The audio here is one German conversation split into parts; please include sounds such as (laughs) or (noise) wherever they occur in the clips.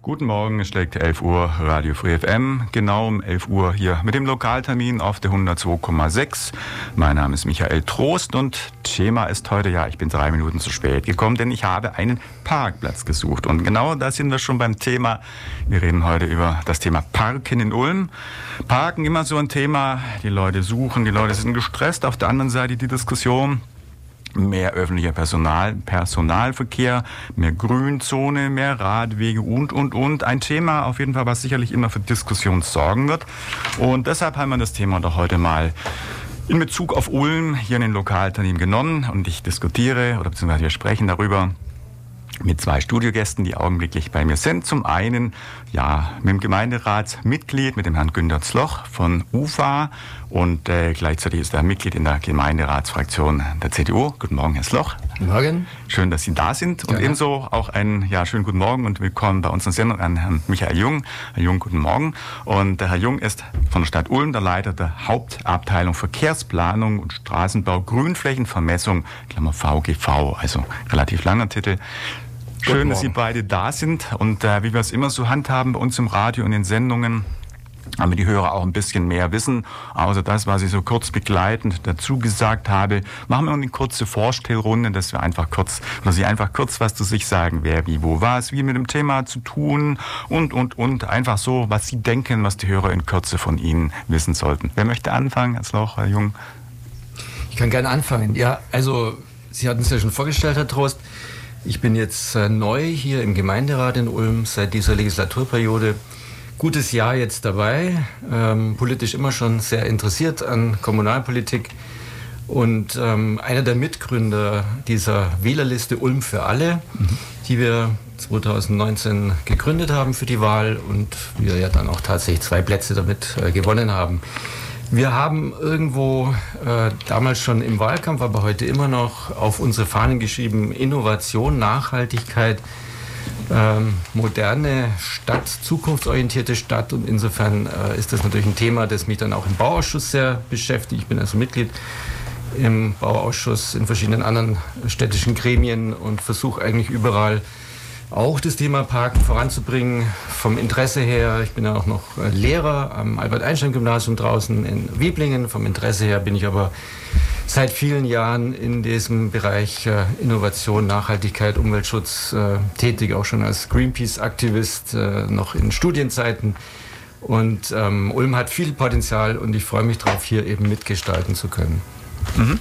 Guten Morgen, es schlägt 11 Uhr, Radio Free FM, genau um 11 Uhr hier mit dem Lokaltermin auf der 102,6. Mein Name ist Michael Trost und Thema ist heute, ja, ich bin drei Minuten zu spät gekommen, denn ich habe einen Parkplatz gesucht. Und genau da sind wir schon beim Thema. Wir reden heute über das Thema Parken in Ulm. Parken immer so ein Thema, die Leute suchen, die Leute sind gestresst. Auf der anderen Seite die Diskussion, mehr öffentlicher Personal, Personalverkehr, mehr Grünzone, mehr Radwege und, und, und. Ein Thema auf jeden Fall, was sicherlich immer für Diskussion sorgen wird. Und deshalb haben wir das Thema doch heute mal in Bezug auf Ulm hier in den Lokalunternehmen genommen und ich diskutiere oder beziehungsweise wir sprechen darüber, mit zwei Studiogästen, die augenblicklich bei mir sind. Zum einen ja mit dem Gemeinderatsmitglied, mit dem Herrn Günter Zloch von UFA und äh, gleichzeitig ist er Mitglied in der Gemeinderatsfraktion der CDU. Guten Morgen, Herr Sloch. Guten Morgen. Schön, dass Sie da sind. Und ja, ebenso auch einen ja, schönen guten Morgen und willkommen bei unserer Sendung an Herrn Michael Jung. Herr Jung, guten Morgen. Und der Herr Jung ist von der Stadt Ulm der Leiter der Hauptabteilung Verkehrsplanung und Straßenbau, Grünflächenvermessung, Klammer VGV, also relativ langer Titel. Schön, dass Sie beide da sind und äh, wie wir es immer so handhaben bei uns im Radio und in den Sendungen, damit die Hörer auch ein bisschen mehr wissen, außer das, was ich so kurz begleitend dazu gesagt habe, machen wir eine kurze Vorstellrunde, dass wir einfach kurz, oder Sie einfach kurz was zu sich sagen, wer, wie, wo, was, wie mit dem Thema zu tun und, und, und, einfach so, was Sie denken, was die Hörer in Kürze von Ihnen wissen sollten. Wer möchte anfangen, Herr Lauch, Herr Jung? Ich kann gerne anfangen. Ja, also, Sie hatten es ja schon vorgestellt, Herr Trost. Ich bin jetzt äh, neu hier im Gemeinderat in Ulm seit dieser Legislaturperiode. Gutes Jahr jetzt dabei, ähm, politisch immer schon sehr interessiert an Kommunalpolitik und ähm, einer der Mitgründer dieser Wählerliste Ulm für alle, mhm. die wir 2019 gegründet haben für die Wahl und wir ja dann auch tatsächlich zwei Plätze damit äh, gewonnen haben. Wir haben irgendwo äh, damals schon im Wahlkampf, aber heute immer noch auf unsere Fahnen geschrieben, Innovation, Nachhaltigkeit, ähm, moderne Stadt, zukunftsorientierte Stadt. Und insofern äh, ist das natürlich ein Thema, das mich dann auch im Bauausschuss sehr beschäftigt. Ich bin also Mitglied im Bauausschuss in verschiedenen anderen städtischen Gremien und versuche eigentlich überall auch das Thema Parken voranzubringen. Vom Interesse her, ich bin ja auch noch äh, Lehrer am Albert-Einstein-Gymnasium draußen in Wieblingen. Vom Interesse her bin ich aber seit vielen Jahren in diesem Bereich äh, Innovation, Nachhaltigkeit, Umweltschutz äh, tätig, auch schon als Greenpeace-Aktivist, noch in Studienzeiten. Und ähm, Ulm hat viel Potenzial und ich freue mich darauf, hier eben mitgestalten zu können. Mhm.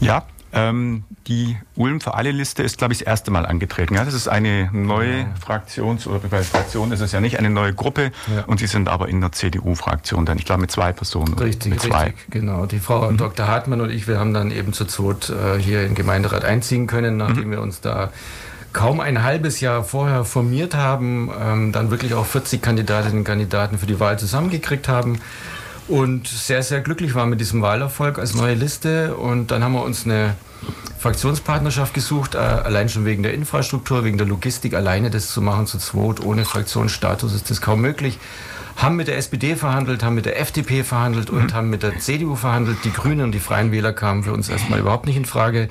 Ja, ähm, die Ulm für alle Liste ist, glaube ich, das erste Mal angetreten. Ja, das ist eine neue ja. Fraktion, oder bei Fraktion ist es ja nicht eine neue Gruppe. Ja. Und Sie sind aber in der CDU-Fraktion dann, ich glaube, mit zwei Personen. Richtig, mit zwei. richtig, genau. Die Frau mhm. Dr. Hartmann und ich, wir haben dann eben zu zweit äh, hier im Gemeinderat einziehen können, nachdem mhm. wir uns da kaum ein halbes Jahr vorher formiert haben, ähm, dann wirklich auch 40 Kandidatinnen und Kandidaten für die Wahl zusammengekriegt haben und sehr, sehr glücklich waren mit diesem Wahlerfolg als neue Liste. Und dann haben wir uns eine Fraktionspartnerschaft gesucht, äh, allein schon wegen der Infrastruktur, wegen der Logistik. Alleine das zu machen zu zweit, ohne Fraktionsstatus ist das kaum möglich. Haben mit der SPD verhandelt, haben mit der FDP verhandelt und mhm. haben mit der CDU verhandelt. Die Grünen und die Freien Wähler kamen für uns erstmal überhaupt nicht in Frage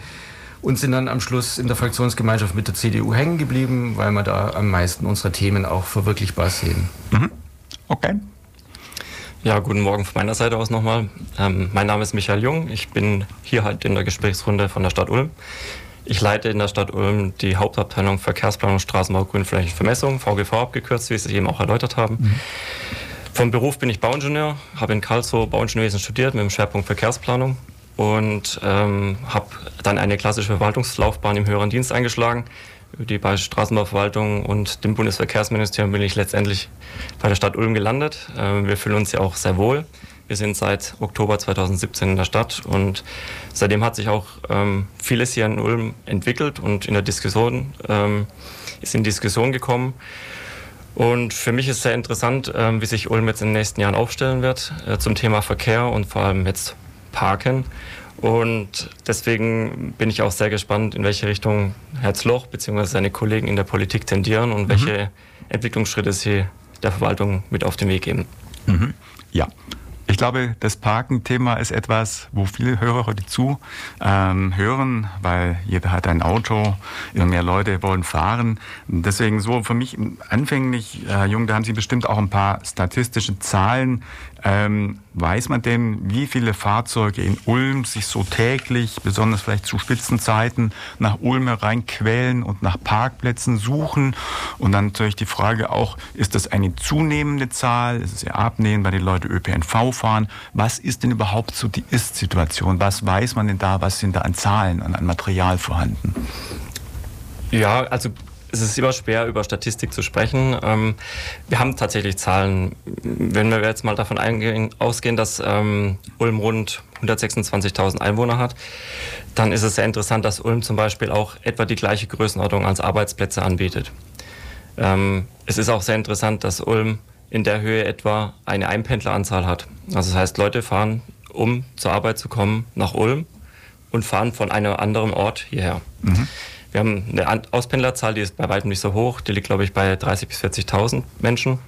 und sind dann am Schluss in der Fraktionsgemeinschaft mit der CDU hängen geblieben, weil wir da am meisten unserer Themen auch verwirklichbar sehen. Mhm. Okay. Ja, guten Morgen von meiner Seite aus nochmal. Ähm, mein Name ist Michael Jung. Ich bin hier halt in der Gesprächsrunde von der Stadt Ulm. Ich leite in der Stadt Ulm die Hauptabteilung Verkehrsplanung, Straßenbau, Grünflächenvermessung, VGV abgekürzt, wie Sie eben auch erläutert haben. Mhm. Vom Beruf bin ich Bauingenieur, habe in Karlsruhe Bauingenieurwesen studiert mit dem Schwerpunkt Verkehrsplanung und ähm, habe dann eine klassische Verwaltungslaufbahn im höheren Dienst eingeschlagen die bei Straßenbauverwaltung und dem Bundesverkehrsministerium bin ich letztendlich bei der Stadt Ulm gelandet. Ähm, wir fühlen uns ja auch sehr wohl. Wir sind seit Oktober 2017 in der Stadt und seitdem hat sich auch ähm, vieles hier in Ulm entwickelt und in der Diskussion ähm, ist in Diskussion gekommen. Und für mich ist sehr interessant, wie sich Ulm jetzt in den nächsten Jahren aufstellen wird äh, zum Thema Verkehr und vor allem jetzt parken. Und deswegen bin ich auch sehr gespannt, in welche Richtung Herzloch bzw. seine Kollegen in der Politik tendieren und mhm. welche Entwicklungsschritte sie der Verwaltung mit auf den Weg geben. Mhm. Ja, ich glaube, das Parken-Thema ist etwas, wo viele Hörer heute zu ähm, hören, weil jeder hat ein Auto, immer mehr Leute wollen fahren. Deswegen so für mich anfänglich, Herr Jung, da haben Sie bestimmt auch ein paar statistische Zahlen. Ähm, weiß man denn, wie viele Fahrzeuge in Ulm sich so täglich, besonders vielleicht zu Spitzenzeiten, nach Ulm hereinquälen und nach Parkplätzen suchen? Und dann natürlich die Frage auch, ist das eine zunehmende Zahl? Ist es eher abnehmend, weil die Leute ÖPNV fahren? Was ist denn überhaupt so die Ist-Situation? Was weiß man denn da? Was sind da an Zahlen, an, an Material vorhanden? Ja, also es ist immer schwer, über Statistik zu sprechen. Ähm, wir haben tatsächlich Zahlen. Wenn wir jetzt mal davon eingehen, ausgehen, dass ähm, Ulm rund 126.000 Einwohner hat, dann ist es sehr interessant, dass Ulm zum Beispiel auch etwa die gleiche Größenordnung als Arbeitsplätze anbietet. Ähm, es ist auch sehr interessant, dass Ulm in der Höhe etwa eine Einpendleranzahl hat. Also das heißt, Leute fahren, um zur Arbeit zu kommen, nach Ulm und fahren von einem anderen Ort hierher. Mhm. Wir haben eine Auspendlerzahl, die ist bei weitem nicht so hoch. Die liegt, glaube ich, bei 30.000 bis 40.000 Menschen.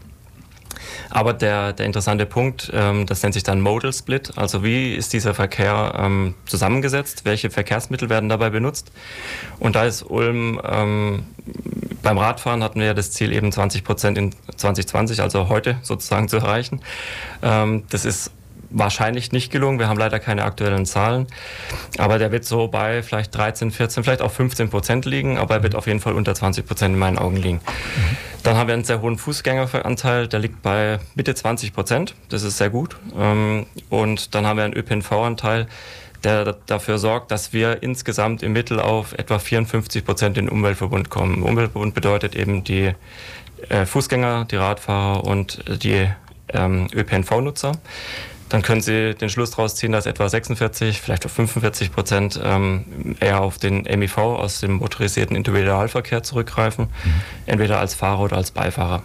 Aber der, der interessante Punkt, ähm, das nennt sich dann Modal Split. Also wie ist dieser Verkehr ähm, zusammengesetzt? Welche Verkehrsmittel werden dabei benutzt? Und da ist Ulm, ähm, beim Radfahren hatten wir ja das Ziel eben 20 Prozent in 2020, also heute sozusagen zu erreichen. Ähm, das ist wahrscheinlich nicht gelungen. Wir haben leider keine aktuellen Zahlen. Aber der wird so bei vielleicht 13, 14, vielleicht auch 15 Prozent liegen. Aber er wird auf jeden Fall unter 20 Prozent in meinen Augen liegen. Mhm. Dann haben wir einen sehr hohen Fußgängeranteil. Der liegt bei Mitte 20 Prozent. Das ist sehr gut. Ähm, und dann haben wir einen ÖPNV-Anteil, der dafür sorgt, dass wir insgesamt im Mittel auf etwa 54 Prozent in den Umweltverbund kommen. Umweltverbund bedeutet eben die äh, Fußgänger, die Radfahrer und die ähm, ÖPNV-Nutzer dann können Sie den Schluss daraus ziehen, dass etwa 46, vielleicht auch 45 Prozent ähm, eher auf den MIV aus dem motorisierten Individualverkehr zurückgreifen, mhm. entweder als Fahrer oder als Beifahrer.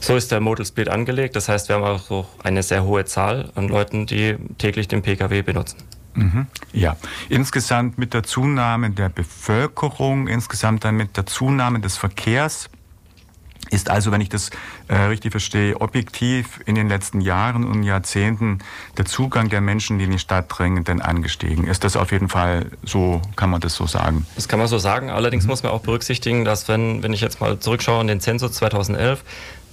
So ist der Modal Split angelegt. Das heißt, wir haben auch eine sehr hohe Zahl an Leuten, die täglich den Pkw benutzen. Mhm. Ja, insgesamt mit der Zunahme der Bevölkerung, insgesamt dann mit der Zunahme des Verkehrs ist also, wenn ich das äh, richtig verstehe, objektiv in den letzten Jahren und Jahrzehnten der Zugang der Menschen, die in die Stadt drängen, denn angestiegen. Ist das auf jeden Fall so, kann man das so sagen? Das kann man so sagen. Allerdings mhm. muss man auch berücksichtigen, dass wenn, wenn ich jetzt mal zurückschaue an den Zensus 2011,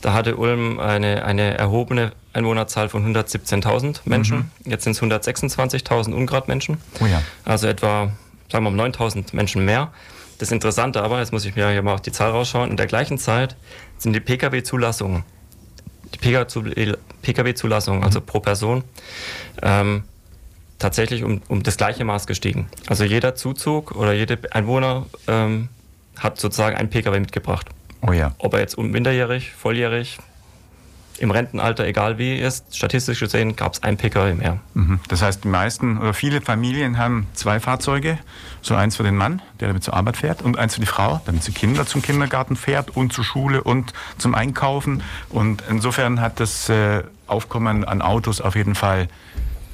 da hatte Ulm eine, eine erhobene Einwohnerzahl von 117.000 Menschen. Mhm. Jetzt sind es 126.000 Ungrad-Menschen. Oh ja. Also etwa, sagen wir mal, 9.000 Menschen mehr. Das Interessante aber, jetzt muss ich mir hier mal auf die Zahl rausschauen, in der gleichen Zeit sind die Pkw-Zulassungen, die Pkw-Zulassungen, also pro Person, ähm, tatsächlich um, um das gleiche Maß gestiegen. Also jeder Zuzug oder jeder Einwohner ähm, hat sozusagen einen Pkw mitgebracht. Oh ja. Ob er jetzt minderjährig, volljährig, im Rentenalter, egal wie ist, statistisch gesehen gab es ein Pkw mehr. Mhm. Das heißt, die meisten oder viele Familien haben zwei Fahrzeuge. So eins für den Mann, der damit zur Arbeit fährt, und eins für die Frau, damit sie Kinder zum Kindergarten fährt und zur Schule und zum Einkaufen. Und insofern hat das äh, Aufkommen an Autos auf jeden Fall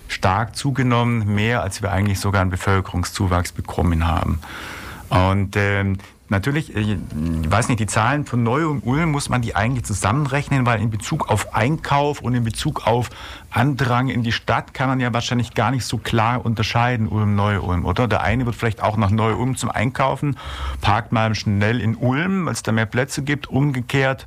stark zugenommen, mehr als wir eigentlich sogar einen Bevölkerungszuwachs bekommen haben. Und ähm, Natürlich, ich weiß nicht, die Zahlen von Neu und Ulm muss man die eigentlich zusammenrechnen, weil in Bezug auf Einkauf und in Bezug auf Andrang in die Stadt kann man ja wahrscheinlich gar nicht so klar unterscheiden, Ulm, Neu-Ulm, oder? Der eine wird vielleicht auch nach Neu-Ulm zum Einkaufen, parkt mal schnell in Ulm, weil es da mehr Plätze gibt, umgekehrt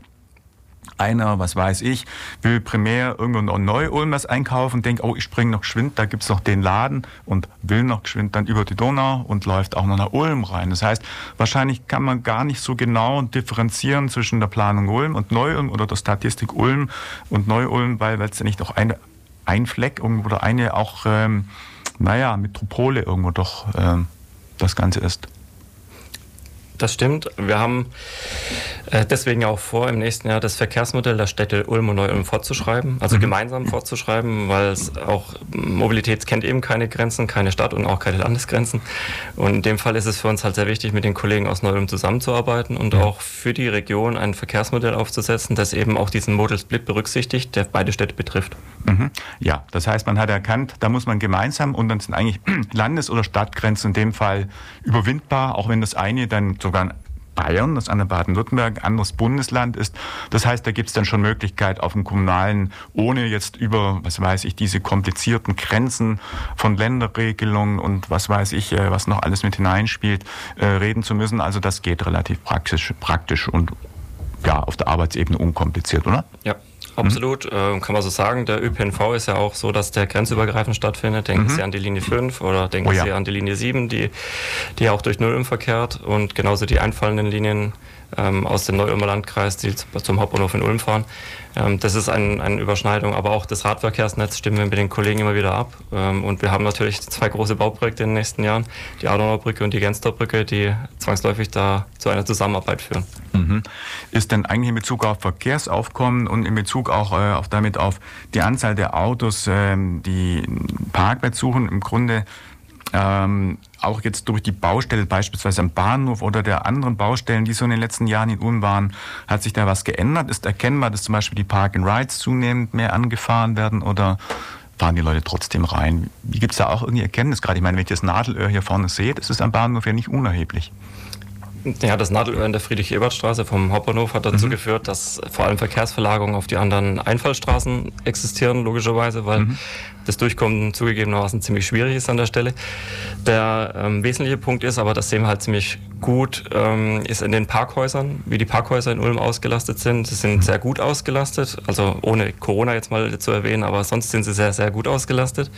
einer, was weiß ich, will primär irgendwo noch Neu-Ulm was einkaufen, denkt, oh, ich springe noch geschwind, da gibt's noch den Laden und will noch geschwind dann über die Donau und läuft auch noch nach Ulm rein. Das heißt, wahrscheinlich kann man gar nicht so genau differenzieren zwischen der Planung Ulm und Neu-Ulm oder der Statistik Ulm und Neu-Ulm, weil es ja nicht auch eine, ein Fleck oder eine auch, ähm, naja, Metropole irgendwo doch ähm, das Ganze ist. Das stimmt. Wir haben äh, deswegen auch vor, im nächsten Jahr das Verkehrsmodell der Städte Ulm und Neu-Ulm fortzuschreiben, also mhm. gemeinsam fortzuschreiben, weil es auch Mobilität kennt eben keine Grenzen, keine Stadt und auch keine Landesgrenzen. Und in dem Fall ist es für uns halt sehr wichtig, mit den Kollegen aus Neu-Ulm zusammenzuarbeiten und ja. auch für die Region ein Verkehrsmodell aufzusetzen, das eben auch diesen Model Split berücksichtigt, der beide Städte betrifft. Mhm. Ja, das heißt, man hat erkannt, da muss man gemeinsam und dann sind eigentlich (clears throat) Landes- oder Stadtgrenzen in dem Fall überwindbar, auch wenn das eine dann sogar Bayern, das andere Baden-Württemberg, anderes Bundesland ist. Das heißt, da gibt es dann schon Möglichkeit auf dem kommunalen, ohne jetzt über, was weiß ich, diese komplizierten Grenzen von Länderregelungen und was weiß ich, äh, was noch alles mit hineinspielt, äh, reden zu müssen. Also das geht relativ praktisch, praktisch und ja, auf der Arbeitsebene unkompliziert, oder? Ja, Absolut, mhm. äh, kann man so sagen. Der ÖPNV ist ja auch so, dass der grenzübergreifend stattfindet. Denken mhm. Sie an die Linie 5 oder denken oh ja. Sie an die Linie 7, die, die auch durch Null verkehrt und genauso die einfallenden Linien ähm, aus dem Neu-Ulmer Landkreis, die zum Hauptbahnhof in Ulm fahren. Ähm, das ist ein, eine Überschneidung, aber auch das Radverkehrsnetz stimmen wir mit den Kollegen immer wieder ab. Ähm, und wir haben natürlich zwei große Bauprojekte in den nächsten Jahren, die Adenauer Brücke und die Genster Brücke, die zwangsläufig da zu einer Zusammenarbeit führen. Mhm. Ist denn eigentlich in Bezug auf Verkehrsaufkommen und in Bezug auch äh, auf damit auf die Anzahl der Autos, äh, die Parkplatz suchen, im Grunde ähm, auch jetzt durch die Baustelle beispielsweise am Bahnhof oder der anderen Baustellen, die so in den letzten Jahren in Ulm waren, hat sich da was geändert? Ist erkennbar, dass zum Beispiel die Park-and-Rides zunehmend mehr angefahren werden oder fahren die Leute trotzdem rein? Wie gibt es da auch irgendwie Erkenntnis? Gerade ich meine, wenn ich das Nadelöhr hier vorne das ist am Bahnhof ja nicht unerheblich. Ja, das Nadelöhr in der Friedrich-Ebert-Straße vom Hauptbahnhof hat dazu mhm. geführt, dass vor allem Verkehrsverlagerungen auf die anderen Einfallstraßen existieren, logischerweise, weil mhm das Durchkommen zugegebenermaßen ziemlich schwierig ist an der Stelle. Der ähm, wesentliche Punkt ist, aber das sehen wir halt ziemlich gut, ähm, ist in den Parkhäusern, wie die Parkhäuser in Ulm ausgelastet sind. Sie sind sehr gut ausgelastet, also ohne Corona jetzt mal zu erwähnen, aber sonst sind sie sehr, sehr gut ausgelastet.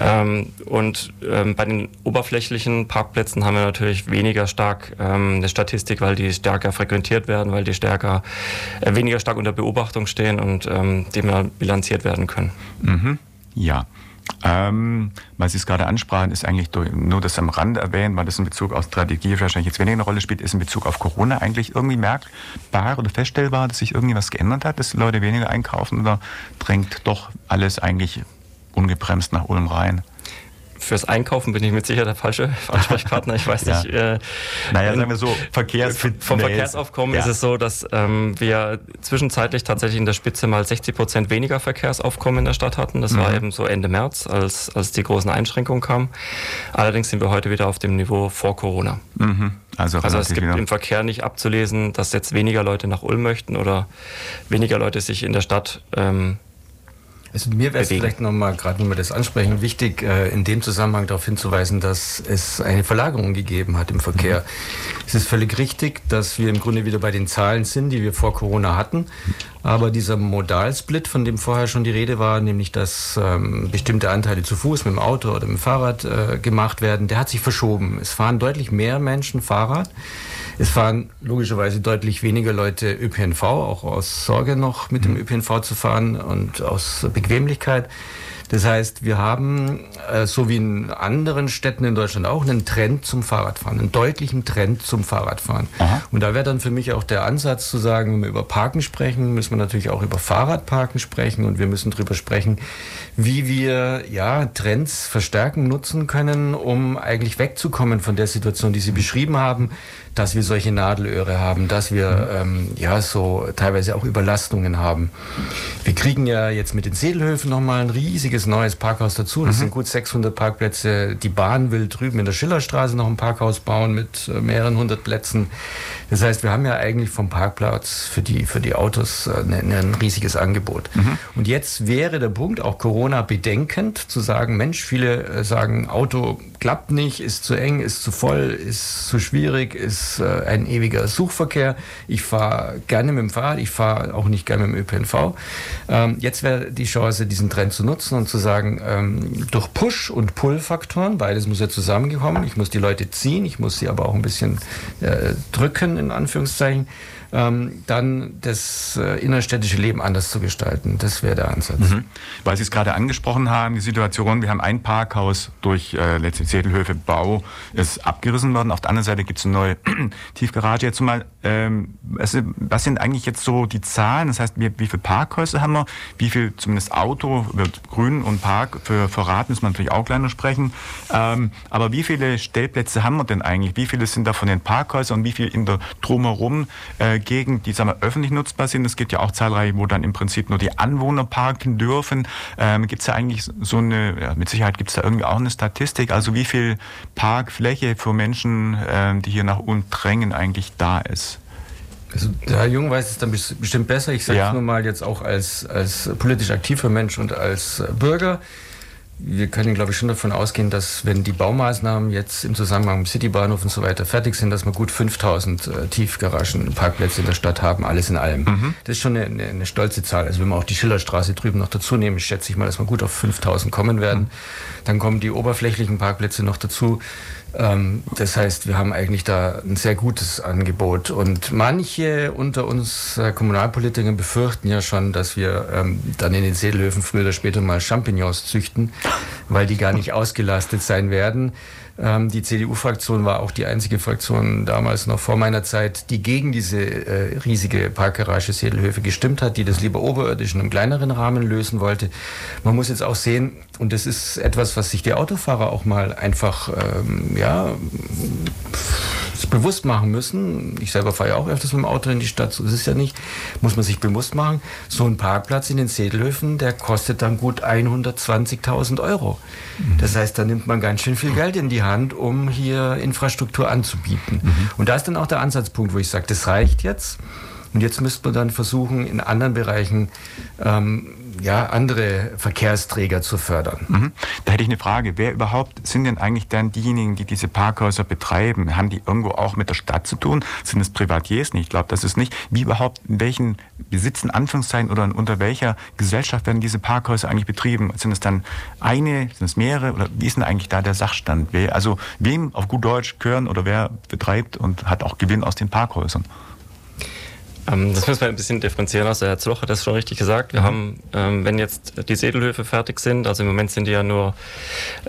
Ähm, und ähm, bei den oberflächlichen Parkplätzen haben wir natürlich weniger stark ähm, eine Statistik, weil die stärker frequentiert werden, weil die stärker, äh, weniger stark unter Beobachtung stehen und ähm, bilanziert werden können. Mhm. Ja. Ähm, weil Sie es gerade ansprachen, ist eigentlich nur das am Rande erwähnt, weil das in Bezug auf Strategie wahrscheinlich jetzt weniger eine Rolle spielt, ist in Bezug auf Corona eigentlich irgendwie merkbar oder feststellbar, dass sich irgendwie was geändert hat, dass Leute weniger einkaufen oder drängt doch alles eigentlich ungebremst nach Ulm rein? Fürs Einkaufen bin ich mit Sicherheit der falsche (laughs) Ansprechpartner. Ich weiß ja. nicht. Äh, naja, sagen wir so, Verkehrs vom Verkehrsaufkommen ja. ist es so, dass ähm, wir zwischenzeitlich tatsächlich in der Spitze mal 60 Prozent weniger Verkehrsaufkommen in der Stadt hatten. Das mhm. war eben so Ende März, als, als die großen Einschränkungen kamen. Allerdings sind wir heute wieder auf dem Niveau vor Corona. Mhm. Also, also es gibt wieder. im Verkehr nicht abzulesen, dass jetzt weniger Leute nach Ulm möchten oder weniger Leute sich in der Stadt ähm, also mir wäre es vielleicht nochmal, gerade wenn wir das ansprechen, wichtig, äh, in dem Zusammenhang darauf hinzuweisen, dass es eine Verlagerung gegeben hat im Verkehr. Mhm. Es ist völlig richtig, dass wir im Grunde wieder bei den Zahlen sind, die wir vor Corona hatten. Aber dieser Modalsplit, von dem vorher schon die Rede war, nämlich dass ähm, bestimmte Anteile zu Fuß, mit dem Auto oder mit dem Fahrrad äh, gemacht werden, der hat sich verschoben. Es fahren deutlich mehr Menschen Fahrrad. Es fahren logischerweise deutlich weniger Leute ÖPNV, auch aus Sorge noch mit dem mhm. ÖPNV zu fahren und aus Bequemlichkeit. Das heißt, wir haben, äh, so wie in anderen Städten in Deutschland auch, einen Trend zum Fahrradfahren, einen deutlichen Trend zum Fahrradfahren. Aha. Und da wäre dann für mich auch der Ansatz zu sagen, wenn wir über Parken sprechen, müssen wir natürlich auch über Fahrradparken sprechen und wir müssen darüber sprechen, wie wir ja, Trends verstärken, nutzen können, um eigentlich wegzukommen von der Situation, die Sie beschrieben haben, dass wir solche Nadelöhre haben, dass wir ähm, ja so teilweise auch Überlastungen haben. Wir kriegen ja jetzt mit den Sedelhöfen nochmal ein riesiges neues Parkhaus dazu. Das mhm. sind gut 600 Parkplätze. Die Bahn will drüben in der Schillerstraße noch ein Parkhaus bauen mit äh, mehreren hundert Plätzen. Das heißt, wir haben ja eigentlich vom Parkplatz für die, für die Autos äh, ein, ne, ein riesiges Angebot. Mhm. Und jetzt wäre der Punkt, auch Corona bedenkend, zu sagen, Mensch, viele äh, sagen, Auto klappt nicht, ist zu eng, ist zu voll, ist zu schwierig, ist äh, ein ewiger Suchverkehr. Ich fahre gerne mit dem Fahrrad, ich fahre auch nicht gerne mit dem ÖPNV. Ähm, jetzt wäre die Chance, diesen Trend zu nutzen und zu sagen, ähm, durch Push- und Pull-Faktoren, beides muss ja zusammengekommen, ich muss die Leute ziehen, ich muss sie aber auch ein bisschen äh, drücken, in Anführungszeichen, ähm, dann das äh, innerstädtische Leben anders zu gestalten. Das wäre der Ansatz. Mhm. Weil Sie es gerade angesprochen haben, die Situation, wir haben ein Parkhaus durch äh, letztlich Bau ist abgerissen worden. Auf der anderen Seite gibt es eine neue (clears throat) Tiefgarage. Jetzt mal, ähm, was, was sind eigentlich jetzt so die Zahlen? Das heißt, wie, wie viele Parkhäuser haben wir? Wie viel zumindest Auto, wird Grün und Park für, Rad müssen wir natürlich auch noch sprechen. Ähm, aber wie viele Stellplätze haben wir denn eigentlich? Wie viele sind da von den Parkhäusern und wie viel in der drumherum äh, Gegend, die sagen wir, öffentlich nutzbar sind? Es gibt ja auch zahlreiche, wo dann im Prinzip nur die Anwohner parken dürfen. Ähm, gibt es ja eigentlich so eine, ja, mit Sicherheit gibt es da irgendwie auch eine Statistik, also wie viel Parkfläche für Menschen, äh, die hier nach unten drängen, eigentlich da ist? Also der Herr Jung weiß es dann bestimmt besser. Ich sage es ja. nur mal jetzt auch als, als politisch aktiver Mensch und als Bürger wir können, glaube ich, schon davon ausgehen, dass wenn die Baumaßnahmen jetzt im Zusammenhang mit Citybahnhof und so weiter fertig sind, dass wir gut 5000 äh, Tiefgaragenparkplätze in der Stadt haben, alles in allem. Mhm. Das ist schon eine, eine, eine, stolze Zahl. Also wenn wir auch die Schillerstraße drüben noch dazu nehmen, schätze ich mal, dass wir gut auf 5000 kommen werden. Mhm. Dann kommen die oberflächlichen Parkplätze noch dazu. Ähm, das heißt, wir haben eigentlich da ein sehr gutes Angebot. Und manche unter uns äh, Kommunalpolitikern befürchten ja schon, dass wir ähm, dann in den Seelöwen früher oder später mal Champignons züchten, weil die gar nicht ausgelastet sein werden. Ähm, die CDU-Fraktion war auch die einzige Fraktion damals noch vor meiner Zeit, die gegen diese äh, riesige Parkgarage Sedelhöfe gestimmt hat, die das lieber oberirdisch in einem kleineren Rahmen lösen wollte. Man muss jetzt auch sehen, und das ist etwas, was sich die Autofahrer auch mal einfach ähm, ja, bewusst machen müssen. Ich selber fahre ja auch öfters mit dem Auto in die Stadt, so ist es ja nicht. Muss man sich bewusst machen. So ein Parkplatz in den Sedelhöfen, der kostet dann gut 120.000 Euro. Mhm. Das heißt, da nimmt man ganz schön viel Geld in die Hand, um hier Infrastruktur anzubieten. Mhm. Und da ist dann auch der Ansatzpunkt, wo ich sage, das reicht jetzt. Und jetzt müsste man dann versuchen, in anderen Bereichen ähm, ja, andere Verkehrsträger zu fördern. Mhm. Da hätte ich eine Frage. Wer überhaupt sind denn eigentlich dann diejenigen, die diese Parkhäuser betreiben? Haben die irgendwo auch mit der Stadt zu tun? Sind es Privatiers? Ich glaube, das ist nicht. Wie überhaupt, in welchen Besitzen, Anführungszeichen, oder unter welcher Gesellschaft werden diese Parkhäuser eigentlich betrieben? Sind es dann eine, sind es mehrere? Oder wie ist denn eigentlich da der Sachstand? Also wem auf gut Deutsch gehören oder wer betreibt und hat auch Gewinn aus den Parkhäusern? Ähm, das müssen wir ein bisschen differenzieren. Also Herr Zloch hat das schon richtig gesagt. Wir mhm. haben, ähm, wenn jetzt die Sedelhöfe fertig sind, also im Moment sind die ja nur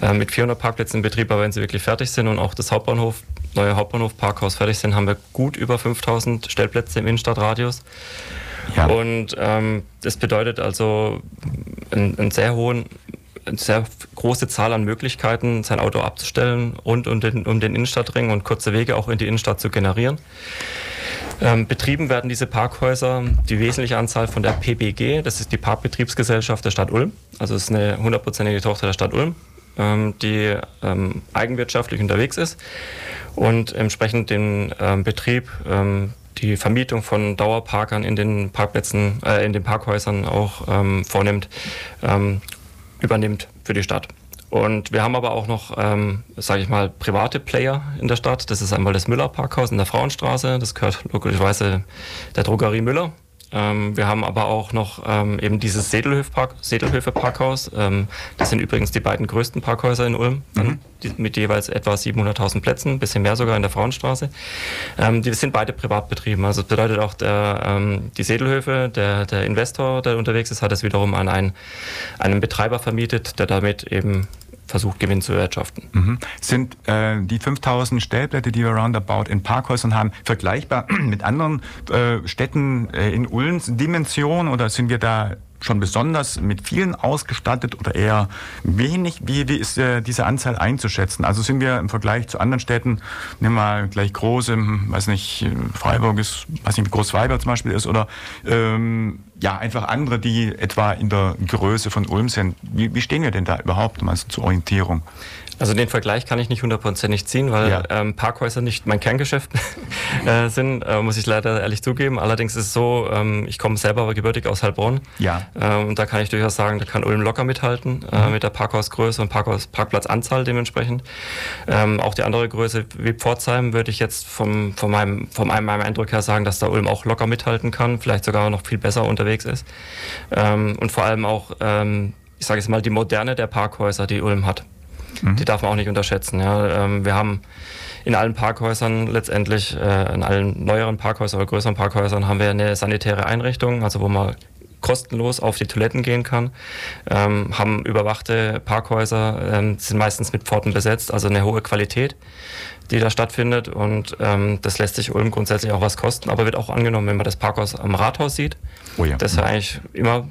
äh, mit 400 Parkplätzen in Betrieb, aber wenn sie wirklich fertig sind und auch das Hauptbahnhof, neue Hauptbahnhof Parkhaus fertig sind, haben wir gut über 5000 Stellplätze im Innenstadtradius. Ja. Und ähm, das bedeutet also einen, einen sehr hohen eine sehr große Zahl an Möglichkeiten, sein Auto abzustellen rund um den, um den Innenstadtring und kurze Wege auch in die Innenstadt zu generieren. Ähm, betrieben werden diese Parkhäuser die wesentliche Anzahl von der PBG, das ist die Parkbetriebsgesellschaft der Stadt Ulm. Also es ist eine hundertprozentige Tochter der Stadt Ulm, ähm, die ähm, eigenwirtschaftlich unterwegs ist und entsprechend den ähm, Betrieb ähm, die Vermietung von Dauerparkern in den Parkplätzen, äh, in den Parkhäusern auch ähm, vornimmt, übernimmt für die Stadt. Und wir haben aber auch noch, ähm, sage ich mal, private Player in der Stadt. Das ist einmal das Müller Parkhaus in der Frauenstraße. Das gehört logischerweise der Drogerie Müller. Ähm, wir haben aber auch noch ähm, eben dieses Sedelhöfe, Park, Sedelhöfe Parkhaus. Ähm, das sind übrigens die beiden größten Parkhäuser in Ulm, mhm. die, mit jeweils etwa 700.000 Plätzen, ein bisschen mehr sogar in der Frauenstraße. Ähm, die sind beide privat betrieben. Also das bedeutet auch, der, ähm, die Sedelhöfe, der, der Investor, der unterwegs ist, hat es wiederum an einen, einen Betreiber vermietet, der damit eben versucht, Gewinn zu erwirtschaften. Mhm. Sind äh, die 5000 Stellplätze, die wir roundabout in Parkhäusern haben, vergleichbar (clears throat) mit anderen äh, Städten äh, in Ulms Dimension oder sind wir da schon besonders mit vielen ausgestattet oder eher wenig? Wie, ist äh, diese Anzahl einzuschätzen? Also sind wir im Vergleich zu anderen Städten, nehmen wir mal gleich große, weiß nicht, Freiburg ist, weiß nicht, wie groß Freiburg zum Beispiel ist, oder ähm, ja, einfach andere, die etwa in der Größe von Ulm sind. Wie, wie stehen wir denn da überhaupt mal zur Orientierung? Also den Vergleich kann ich nicht hundertprozentig ziehen, weil ja. ähm, Parkhäuser nicht mein Kerngeschäft (laughs) äh, sind, äh, muss ich leider ehrlich zugeben. Allerdings ist es so, ähm, ich komme selber aber gebürtig aus Heilbronn. Ja. Ähm, und da kann ich durchaus sagen, da kann Ulm locker mithalten äh, mhm. mit der Parkhausgröße und Parkhaus, Parkplatzanzahl dementsprechend. Ähm, auch die andere Größe wie Pforzheim würde ich jetzt vom, von meinem, von meinem, meinem Eindruck her sagen, dass da Ulm auch locker mithalten kann, vielleicht sogar noch viel besser unterwegs ist. Ähm, und vor allem auch, ähm, ich sage jetzt mal, die Moderne der Parkhäuser, die Ulm hat. Mhm. Die darf man auch nicht unterschätzen. Ja. Ähm, wir haben in allen Parkhäusern letztendlich, äh, in allen neueren Parkhäusern oder größeren Parkhäusern haben wir eine sanitäre Einrichtung, also wo man kostenlos auf die Toiletten gehen kann, ähm, haben überwachte Parkhäuser, ähm, sind meistens mit Pforten besetzt, also eine hohe Qualität, die da stattfindet und ähm, das lässt sich Ulm grundsätzlich auch was kosten, aber wird auch angenommen, wenn man das Parkhaus am Rathaus sieht, oh ja. das ja eigentlich immer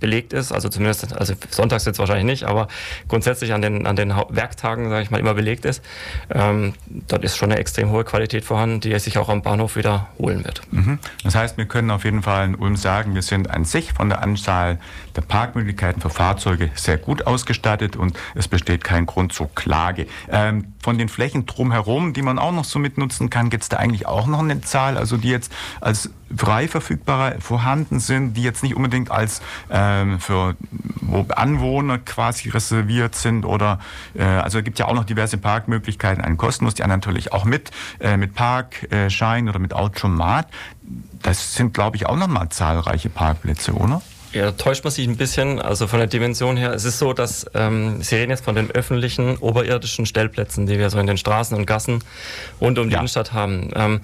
belegt ist, also zumindest, also sonntags jetzt wahrscheinlich nicht, aber grundsätzlich an den, an den Werktagen, sage ich mal, immer belegt ist, ähm, dort ist schon eine extrem hohe Qualität vorhanden, die sich auch am Bahnhof wiederholen wird. Mhm. Das heißt, wir können auf jeden Fall in Ulm sagen, wir sind an sich von der Anzahl der Parkmöglichkeiten für Fahrzeuge sehr gut ausgestattet und es besteht kein Grund zur Klage. Ähm, von den Flächen drumherum, die man auch noch so mitnutzen kann, gibt es da eigentlich auch noch eine Zahl, also die jetzt als frei verfügbare vorhanden sind, die jetzt nicht unbedingt als ähm, für wo Anwohner quasi reserviert sind oder äh, also es gibt ja auch noch diverse Parkmöglichkeiten, einen kostenlos, die anderen natürlich auch mit äh, mit Parkschein oder mit Automat. Das sind glaube ich auch noch mal zahlreiche Parkplätze, oder? Ja, täuscht man sich ein bisschen, also von der Dimension her. Es ist so, dass ähm, Sie reden jetzt von den öffentlichen oberirdischen Stellplätzen, die wir so in den Straßen und Gassen rund um die ja. Innenstadt haben. Ähm,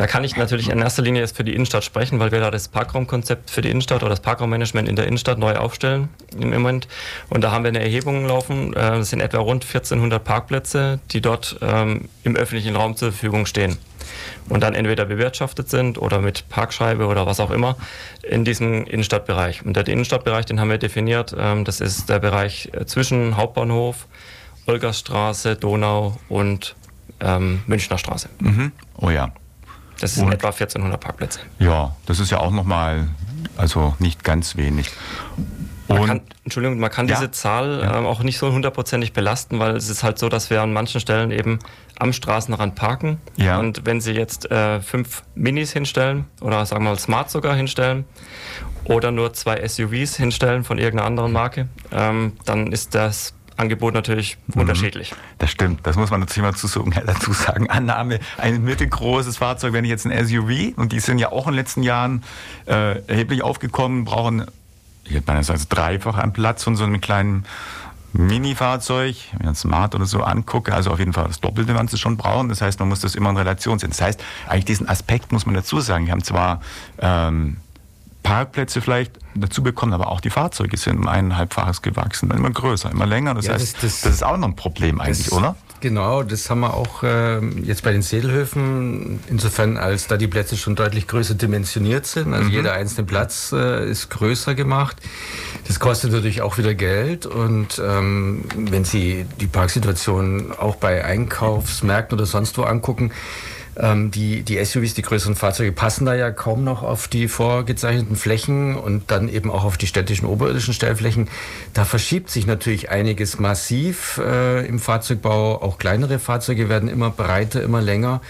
da kann ich natürlich in erster Linie jetzt für die Innenstadt sprechen, weil wir da das Parkraumkonzept für die Innenstadt oder das Parkraummanagement in der Innenstadt neu aufstellen im Moment. Und da haben wir eine Erhebung laufen. Äh, das sind etwa rund 1400 Parkplätze, die dort ähm, im öffentlichen Raum zur Verfügung stehen und dann entweder bewirtschaftet sind oder mit Parkscheibe oder was auch immer in diesem Innenstadtbereich. Und der Innenstadtbereich, den haben wir definiert. Ähm, das ist der Bereich äh, zwischen Hauptbahnhof, Olgastraße, Donau und ähm, Münchner Straße. Mhm. Oh ja. Das sind etwa 1400 Parkplätze. Ja, das ist ja auch nochmal, also nicht ganz wenig. Man kann, Entschuldigung, man kann ja. diese Zahl ja. ähm, auch nicht so hundertprozentig belasten, weil es ist halt so, dass wir an manchen Stellen eben am Straßenrand parken. Ja. Und wenn Sie jetzt äh, fünf Minis hinstellen oder sagen wir mal Smart sogar hinstellen oder nur zwei SUVs hinstellen von irgendeiner anderen Marke, ähm, dann ist das Angebot natürlich mhm. unterschiedlich. Das stimmt, das muss man natürlich mal (laughs) dazu sagen. Annahme, ein mittelgroßes Fahrzeug, wenn ich jetzt ein SUV, und die sind ja auch in den letzten Jahren äh, erheblich aufgekommen, brauchen, ich hätte mal sagen, dreifach an Platz von so einem kleinen Mini-Fahrzeug, wenn ich ein Smart oder so angucke, also auf jeden Fall das Doppelte, was sie schon brauchen. Das heißt, man muss das immer in Relation sehen. Das heißt, eigentlich diesen Aspekt muss man dazu sagen. Wir haben zwar ähm, Parkplätze vielleicht dazu bekommen, aber auch die Fahrzeuge sind um eineinhalbfaches gewachsen, immer größer, immer länger. Das ja, heißt, das, das, das, ist auch noch ein Problem eigentlich, das, oder? Genau, das haben wir auch äh, jetzt bei den Sedelhöfen, insofern als da die Plätze schon deutlich größer dimensioniert sind. Also mhm. jeder einzelne Platz äh, ist größer gemacht. Das kostet natürlich auch wieder Geld und ähm, wenn Sie die Parksituation auch bei Einkaufsmärkten oder sonst wo angucken, ähm, die, die SUVs, die größeren Fahrzeuge, passen da ja kaum noch auf die vorgezeichneten Flächen und dann eben auch auf die städtischen oberirdischen Stellflächen. Da verschiebt sich natürlich einiges massiv äh, im Fahrzeugbau. Auch kleinere Fahrzeuge werden immer breiter, immer länger.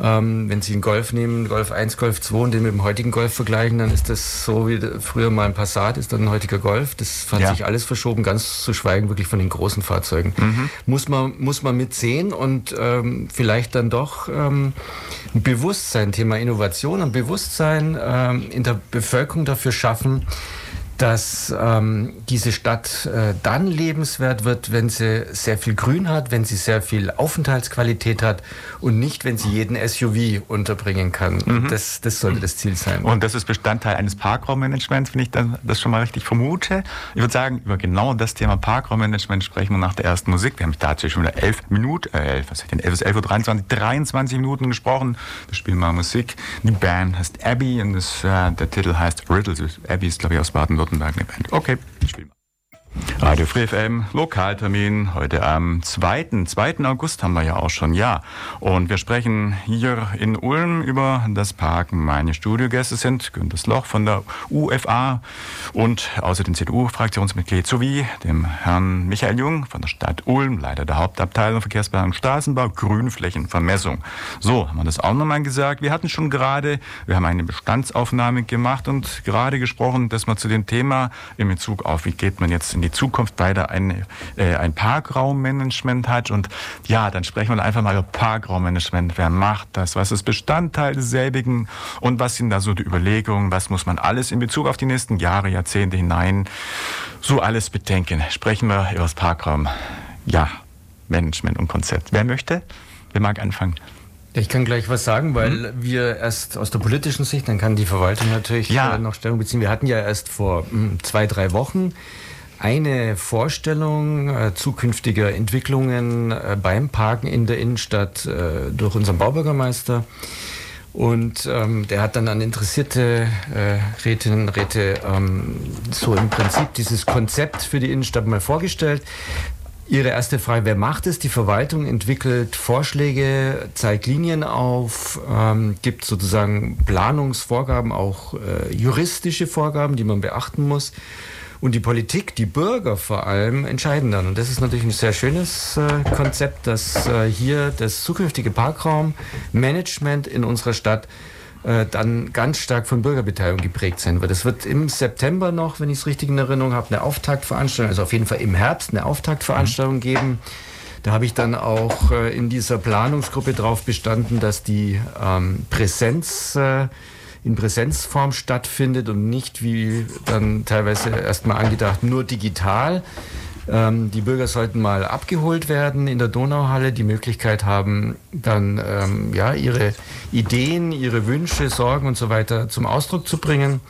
Ähm, wenn Sie einen Golf nehmen, Golf 1, Golf 2 und den mit dem heutigen Golf vergleichen, dann ist das so wie früher mal ein Passat ist, dann ein heutiger Golf. Das hat ja. sich alles verschoben, ganz zu schweigen wirklich von den großen Fahrzeugen. Mhm. Muss man, muss man mitsehen und ähm, vielleicht dann doch ähm, ein Bewusstsein, Thema Innovation und Bewusstsein ähm, in der Bevölkerung dafür schaffen, dass ähm, diese Stadt äh, dann lebenswert wird, wenn sie sehr viel Grün hat, wenn sie sehr viel Aufenthaltsqualität hat und nicht, wenn sie jeden SUV unterbringen kann. Mhm. Das, das sollte das Ziel sein. Und das ist Bestandteil eines Parkraummanagements, wenn ich das schon mal richtig vermute. Ich würde sagen, über genau das Thema Parkraummanagement sprechen wir nach der ersten Musik. Wir haben dazu schon wieder elf Minuten, äh, elf, was denn, elf bis elf Uhr 23, 23 Minuten gesprochen. Wir spielen mal Musik. Die Band heißt Abby und das, äh, der Titel heißt Riddles. Abby ist, glaube ich, aus Baden-Württemberg. Baden-Württemberg eine Band. Okay, spielen wir. Radio Free FM, Lokaltermin, heute am 2. 2. August haben wir ja auch schon, ja. Und wir sprechen hier in Ulm über das Parken. Meine Studiogäste sind Günter Loch von der UFA und außerdem CDU-Fraktionsmitglied sowie dem Herrn Michael Jung von der Stadt Ulm, Leiter der Hauptabteilung Verkehrsplanung Straßenbau, Grünflächenvermessung. So, haben wir das auch nochmal gesagt. Wir hatten schon gerade, wir haben eine Bestandsaufnahme gemacht und gerade gesprochen, dass man zu dem Thema in Bezug auf, wie geht man jetzt in die Zukunft weiter ein, äh, ein Parkraummanagement hat. Und ja, dann sprechen wir einfach mal über Parkraummanagement. Wer macht das? Was ist Bestandteil desselbigen? Und was sind da so die Überlegungen? Was muss man alles in Bezug auf die nächsten Jahre, Jahrzehnte hinein so alles bedenken? Sprechen wir über das Parkraum. Ja, Management und Konzept. Wer möchte? Wer mag anfangen? Ich kann gleich was sagen, weil mhm. wir erst aus der politischen Sicht, dann kann die Verwaltung natürlich ja. Äh, noch Stellung beziehen. Wir hatten ja erst vor hm, zwei, drei Wochen eine Vorstellung äh, zukünftiger Entwicklungen äh, beim Parken in der Innenstadt äh, durch unseren Baubürgermeister. Und ähm, der hat dann an interessierte äh, Rätinnen und Räte ähm, so im Prinzip dieses Konzept für die Innenstadt mal vorgestellt. Ihre erste Frage, wer macht es? Die Verwaltung entwickelt Vorschläge, zeigt Linien auf, ähm, gibt sozusagen Planungsvorgaben, auch äh, juristische Vorgaben, die man beachten muss. Und die Politik, die Bürger vor allem, entscheiden dann. Und das ist natürlich ein sehr schönes äh, Konzept, dass äh, hier das zukünftige Parkraummanagement in unserer Stadt äh, dann ganz stark von Bürgerbeteiligung geprägt sein wird. Es wird im September noch, wenn ich es richtig in Erinnerung habe, eine Auftaktveranstaltung, also auf jeden Fall im Herbst eine Auftaktveranstaltung mhm. geben. Da habe ich dann auch äh, in dieser Planungsgruppe darauf bestanden, dass die ähm, Präsenz äh, in Präsenzform stattfindet und nicht wie dann teilweise erstmal angedacht nur digital. Ähm, die Bürger sollten mal abgeholt werden in der Donauhalle, die Möglichkeit haben, dann ähm, ja, ihre Ideen, ihre Wünsche, Sorgen und so weiter zum Ausdruck zu bringen.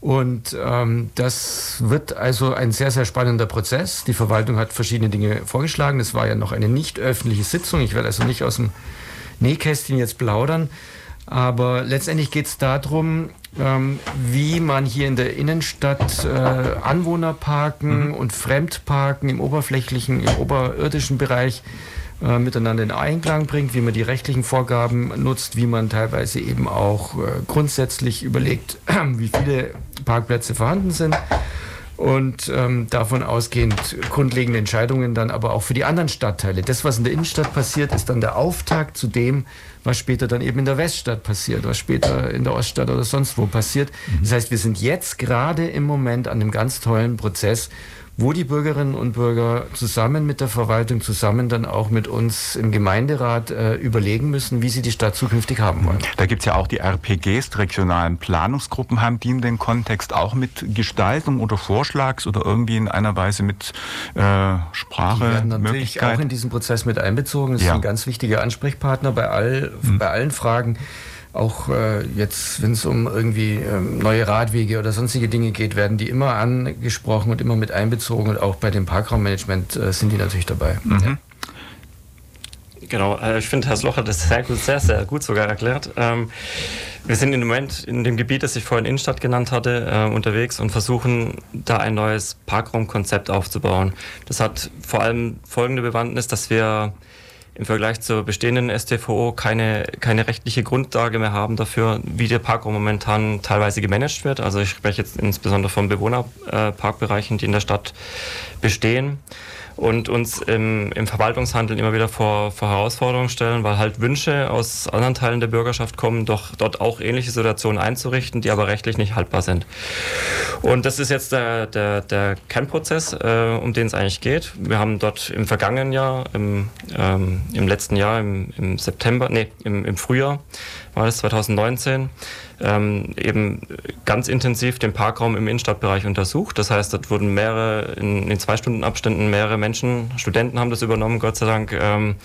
Und ähm, das wird also ein sehr, sehr spannender Prozess. Die Verwaltung hat verschiedene Dinge vorgeschlagen. Es war ja noch eine nicht öffentliche Sitzung. Ich werde also nicht aus dem Nähkästchen jetzt plaudern. Aber letztendlich geht es darum, ähm, wie man hier in der Innenstadt äh, Anwohnerparken mhm. und Fremdparken im oberflächlichen, im oberirdischen Bereich äh, miteinander in Einklang bringt, wie man die rechtlichen Vorgaben nutzt, wie man teilweise eben auch äh, grundsätzlich überlegt, (clears throat) wie viele Parkplätze vorhanden sind und ähm, davon ausgehend grundlegende Entscheidungen dann aber auch für die anderen Stadtteile. Das, was in der Innenstadt passiert, ist dann der Auftakt zu dem, was später dann eben in der Weststadt passiert, was später in der Oststadt oder sonst wo passiert. Mhm. Das heißt, wir sind jetzt gerade im Moment an einem ganz tollen Prozess, wo die Bürgerinnen und Bürger zusammen mit der Verwaltung, zusammen dann auch mit uns im Gemeinderat äh, überlegen müssen, wie sie die Stadt zukünftig haben wollen. Da gibt es ja auch die RPGs, die regionalen Planungsgruppen, haben die in den Kontext auch mit Gestaltung oder Vorschlags oder irgendwie in einer Weise mit äh, Sprache. Die werden natürlich auch in diesen Prozess mit einbezogen. Das ja. ist ein ganz wichtiger Ansprechpartner bei, all, mhm. bei allen Fragen auch äh, jetzt, wenn es um irgendwie ähm, neue Radwege oder sonstige Dinge geht, werden die immer angesprochen und immer mit einbezogen. Und auch bei dem Parkraummanagement äh, sind die natürlich dabei. Mhm. Ja. Genau, äh, ich finde, Herr Sloch hat das sehr gut, sehr, sehr gut sogar erklärt. Ähm, wir sind im Moment in dem Gebiet, das ich vorhin Innenstadt genannt hatte, äh, unterwegs und versuchen, da ein neues Parkraumkonzept aufzubauen. Das hat vor allem folgende Bewandtnis, dass wir im Vergleich zur bestehenden STVO keine, keine rechtliche Grundlage mehr haben dafür, wie der Parkraum momentan teilweise gemanagt wird. Also ich spreche jetzt insbesondere von Bewohnerparkbereichen, die in der Stadt bestehen und uns im, im Verwaltungshandeln immer wieder vor, vor Herausforderungen stellen, weil halt Wünsche aus anderen Teilen der Bürgerschaft kommen, doch dort auch ähnliche Situationen einzurichten, die aber rechtlich nicht haltbar sind. Und das ist jetzt der, der, der Kernprozess, äh, um den es eigentlich geht. Wir haben dort im vergangenen Jahr, im, ähm, im letzten Jahr, im, im September, nee, im, im Frühjahr, war das 2019, ähm, eben ganz intensiv den Parkraum im Innenstadtbereich untersucht. Das heißt, dort wurden mehrere, in, in zwei Stunden Abständen mehrere Menschen, Studenten haben das übernommen, Gott sei Dank, ähm,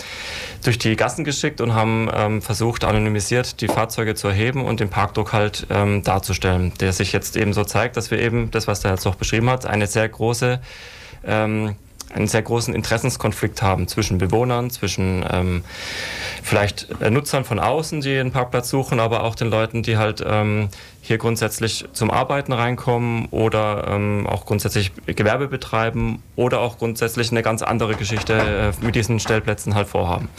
durch die Gassen geschickt und haben ähm, versucht, anonymisiert die Fahrzeuge zu erheben und den Parkdruck halt ähm, darzustellen, der sich jetzt eben so zeigt, dass wir eben, das, was der Herr Zoch beschrieben hat, eine sehr große ähm, einen sehr großen Interessenskonflikt haben zwischen Bewohnern, zwischen ähm, vielleicht äh, Nutzern von außen, die einen Parkplatz suchen, aber auch den Leuten, die halt ähm, hier grundsätzlich zum Arbeiten reinkommen oder ähm, auch grundsätzlich Gewerbe betreiben oder auch grundsätzlich eine ganz andere Geschichte äh, mit diesen Stellplätzen halt vorhaben.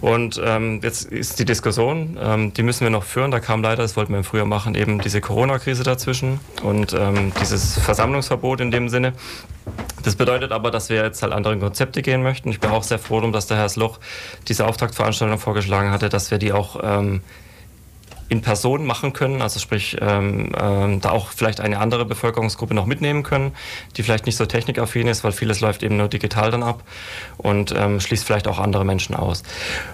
Und ähm, jetzt ist die Diskussion, ähm, die müssen wir noch führen. Da kam leider, das wollten wir im Frühjahr machen, eben diese Corona-Krise dazwischen und ähm, dieses Versammlungsverbot in dem Sinne. Das bedeutet aber, dass wir jetzt halt andere Konzepte gehen möchten. Ich bin auch sehr froh dass der Herr Sloch diese Auftaktveranstaltung vorgeschlagen hatte, dass wir die auch ähm, in Person machen können, also sprich ähm, ähm, da auch vielleicht eine andere Bevölkerungsgruppe noch mitnehmen können, die vielleicht nicht so technikaffin ist, weil vieles läuft eben nur digital dann ab und ähm, schließt vielleicht auch andere Menschen aus.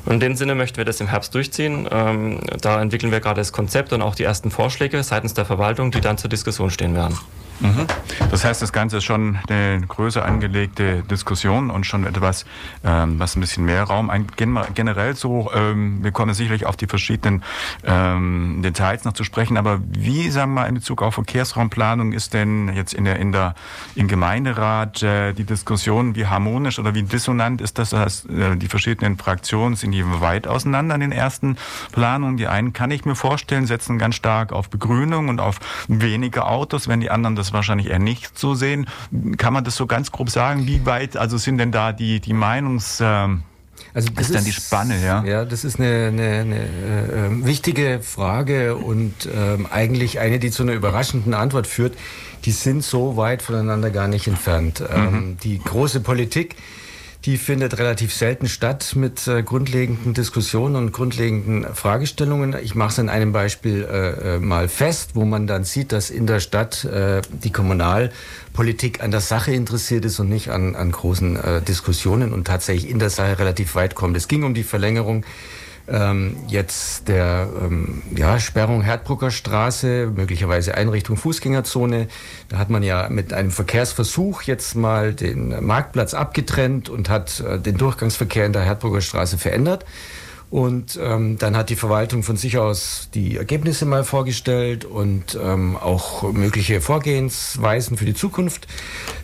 Und in dem Sinne möchten wir das im Herbst durchziehen. Ähm, da entwickeln wir gerade das Konzept und auch die ersten Vorschläge seitens der Verwaltung, die dann zur Diskussion stehen werden. Mhm. Das heißt, das Ganze ist schon eine größer angelegte Diskussion und schon etwas, ähm, was ein bisschen mehr Raum ein, generell so. Ähm, wir kommen sicherlich auf die verschiedenen ähm, Details noch zu sprechen, aber wie, sagen wir mal, in Bezug auf Verkehrsraumplanung ist denn jetzt in der, in der, im Gemeinderat äh, die Diskussion, wie harmonisch oder wie dissonant ist das, dass äh, die verschiedenen Fraktionen sind die weit auseinander in den ersten Planungen. Die einen kann ich mir vorstellen, setzen ganz stark auf Begrünung und auf weniger Autos, wenn die anderen das wahrscheinlich eher nicht so sehen. Kann man das so ganz grob sagen? Wie weit also sind denn da die, die Meinungs... Äh, also das ist dann die Spanne, ja? Ja, das ist eine, eine, eine äh, wichtige Frage und ähm, eigentlich eine, die zu einer überraschenden Antwort führt. Die sind so weit voneinander gar nicht entfernt. Ähm, mhm. die große Politik die findet relativ selten statt mit äh, grundlegenden Diskussionen und grundlegenden Fragestellungen. Ich mache es an einem Beispiel äh, äh, mal fest, wo man dann sieht, dass in der Stadt äh, die Kommunalpolitik an der Sache interessiert ist und nicht an, an großen äh, Diskussionen und tatsächlich in der Sache relativ weit kommt. Es ging um die Verlängerung ähm, jetzt der ähm, ja, Sperrung Herdbrucker Straße, möglicherweise Einrichtung Fußgängerzone. Da hat man ja mit einem Verkehrsversuch jetzt mal den Marktplatz abgetrennt und hat äh, den Durchgangsverkehr in der Herdbrucker Straße verändert. Und ähm, dann hat die Verwaltung von sich aus die Ergebnisse mal vorgestellt und ähm, auch mögliche Vorgehensweisen für die Zukunft.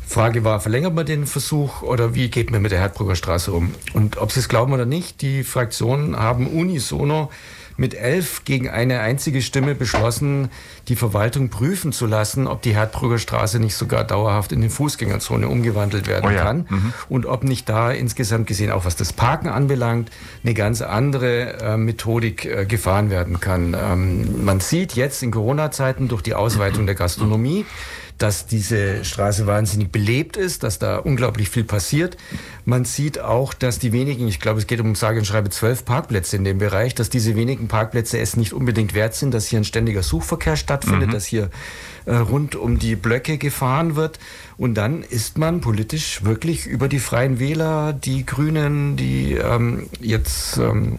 Frage war, verlängert man den Versuch oder wie geht man mit der Herdbrugger Straße um? Und ob Sie es glauben oder nicht, die Fraktionen haben unisono mit elf gegen eine einzige Stimme beschlossen, die Verwaltung prüfen zu lassen, ob die Herdbrugger Straße nicht sogar dauerhaft in eine Fußgängerzone umgewandelt werden oh ja. kann mhm. und ob nicht da insgesamt gesehen, auch was das Parken anbelangt, eine ganz andere äh, Methodik äh, gefahren werden kann. Ähm, man sieht jetzt in Corona-Zeiten durch die Ausweitung der Gastronomie, dass diese Straße wahnsinnig belebt ist, dass da unglaublich viel passiert. Man sieht auch, dass die wenigen, ich glaube, es geht um sage und schreibe zwölf Parkplätze in dem Bereich, dass diese wenigen Parkplätze es nicht unbedingt wert sind, dass hier ein ständiger Suchverkehr stattfindet, mhm. dass hier äh, rund um die Blöcke gefahren wird. Und dann ist man politisch wirklich über die Freien Wähler, die Grünen, die ähm, jetzt ähm,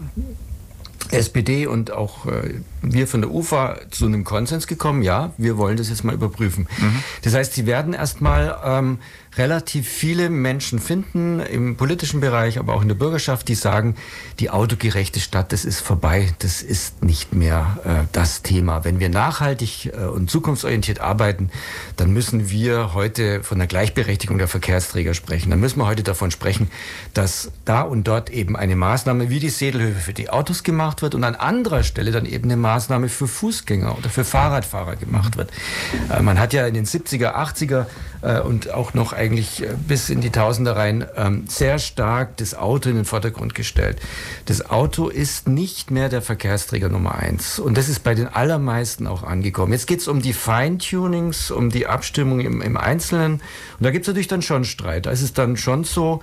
SPD und auch äh, wir von der UFA zu einem Konsens gekommen, ja, wir wollen das jetzt mal überprüfen. Mhm. Das heißt, sie werden erstmal ähm, relativ viele Menschen finden im politischen Bereich, aber auch in der Bürgerschaft, die sagen, die autogerechte Stadt, das ist vorbei, das ist nicht mehr äh, das Thema. Wenn wir nachhaltig äh, und zukunftsorientiert arbeiten, dann müssen wir heute von der Gleichberechtigung der Verkehrsträger sprechen. Dann müssen wir heute davon sprechen, dass da und dort eben eine Maßnahme wie die Sedelhöfe für die Autos gemacht wird und an anderer Stelle dann eben eine Maßnahme für Fußgänger oder für Fahrradfahrer gemacht wird. Äh, man hat ja in den 70er, 80er äh, und auch noch eigentlich äh, bis in die Tausender rein ähm, sehr stark das Auto in den Vordergrund gestellt. Das Auto ist nicht mehr der Verkehrsträger Nummer eins. Und das ist bei den allermeisten auch angekommen. Jetzt geht es um die Feintunings, um die Abstimmung im, im Einzelnen. Und da gibt es natürlich dann schon Streit. Da ist es dann schon so,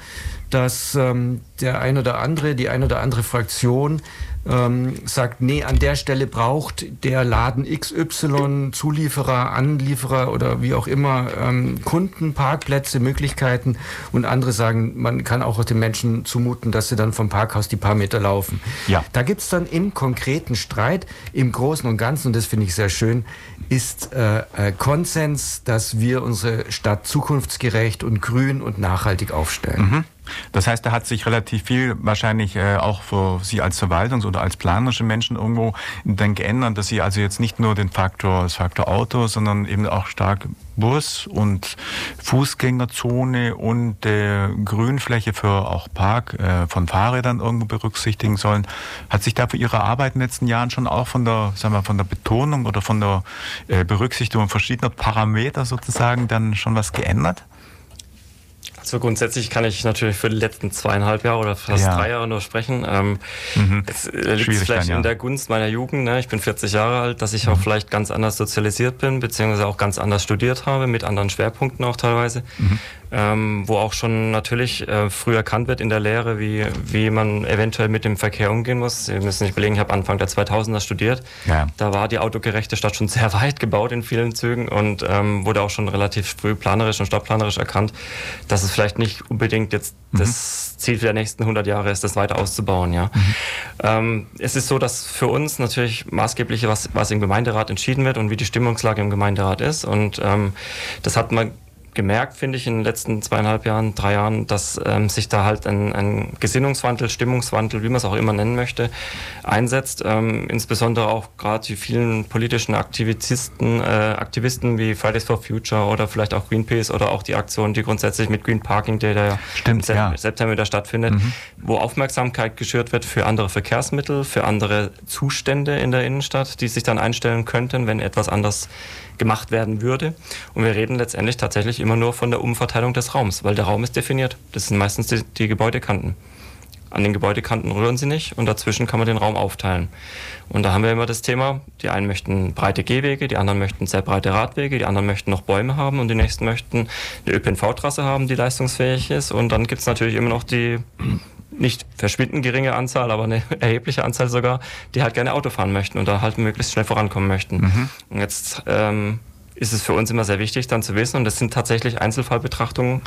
dass ähm, der ein oder andere, die ein oder andere Fraktion ähm, sagt, nee, an der Stelle braucht der Laden XY Zulieferer, Anlieferer oder wie auch immer ähm, Kunden, Parkplätze, Möglichkeiten und andere sagen, man kann auch den Menschen zumuten, dass sie dann vom Parkhaus die paar Meter laufen. Ja. Da gibt's dann im konkreten Streit, im Großen und Ganzen, und das finde ich sehr schön, ist äh, äh, Konsens, dass wir unsere Stadt zukunftsgerecht und grün und nachhaltig aufstellen. Mhm. Das heißt, da hat sich relativ viel wahrscheinlich äh, auch für Sie als Verwaltungs- oder als planerische Menschen irgendwo dann geändert, dass Sie also jetzt nicht nur den Faktor, das Faktor Auto, sondern eben auch stark Bus und Fußgängerzone und äh, Grünfläche für auch Park äh, von Fahrrädern irgendwo berücksichtigen sollen. Hat sich da für Ihre Arbeit in den letzten Jahren schon auch von der, sagen wir, von der Betonung oder von der äh, Berücksichtigung verschiedener Parameter sozusagen dann schon was geändert? Also grundsätzlich kann ich natürlich für die letzten zweieinhalb Jahre oder fast ja. drei Jahre nur sprechen. Ähm, mhm. Es äh, liegt vielleicht dann, in der Gunst meiner Jugend. Ne? Ich bin 40 Jahre alt, dass ich mhm. auch vielleicht ganz anders sozialisiert bin, beziehungsweise auch ganz anders studiert habe, mit anderen Schwerpunkten auch teilweise. Mhm. Ähm, wo auch schon natürlich äh, früh erkannt wird in der Lehre, wie, wie man eventuell mit dem Verkehr umgehen muss. Sie müssen sich überlegen, ich habe Anfang der 2000er studiert. Ja. Da war die autogerechte Stadt schon (laughs) sehr weit gebaut in vielen Zügen und ähm, wurde auch schon relativ früh planerisch und stadtplanerisch erkannt, dass es vielleicht nicht unbedingt jetzt mhm. das Ziel für die nächsten 100 Jahre ist, das weiter auszubauen. Ja. Mhm. Ähm, es ist so, dass für uns natürlich maßgeblich was, was im Gemeinderat entschieden wird und wie die Stimmungslage im Gemeinderat ist. Und ähm, das hat man gemerkt, finde ich, in den letzten zweieinhalb Jahren, drei Jahren, dass ähm, sich da halt ein, ein Gesinnungswandel, Stimmungswandel, wie man es auch immer nennen möchte, einsetzt. Ähm, insbesondere auch gerade die vielen politischen Aktivisten, äh, Aktivisten wie Fridays for Future oder vielleicht auch Greenpeace oder auch die Aktion, die grundsätzlich mit Green Parking Day, der Stimmt, im ja. September wieder stattfindet, mhm. wo Aufmerksamkeit geschürt wird für andere Verkehrsmittel, für andere Zustände in der Innenstadt, die sich dann einstellen könnten, wenn etwas anders gemacht werden würde. Und wir reden letztendlich tatsächlich immer nur von der Umverteilung des Raums, weil der Raum ist definiert. Das sind meistens die, die Gebäudekanten. An den Gebäudekanten rühren sie nicht und dazwischen kann man den Raum aufteilen. Und da haben wir immer das Thema, die einen möchten breite Gehwege, die anderen möchten sehr breite Radwege, die anderen möchten noch Bäume haben und die nächsten möchten eine ÖPNV-Trasse haben, die leistungsfähig ist. Und dann gibt es natürlich immer noch die nicht verschwindend geringe Anzahl, aber eine (laughs) erhebliche Anzahl sogar, die halt gerne Auto fahren möchten und da halt möglichst schnell vorankommen möchten. Mhm. Und jetzt ähm, ist es für uns immer sehr wichtig, dann zu wissen, und das sind tatsächlich Einzelfallbetrachtungen,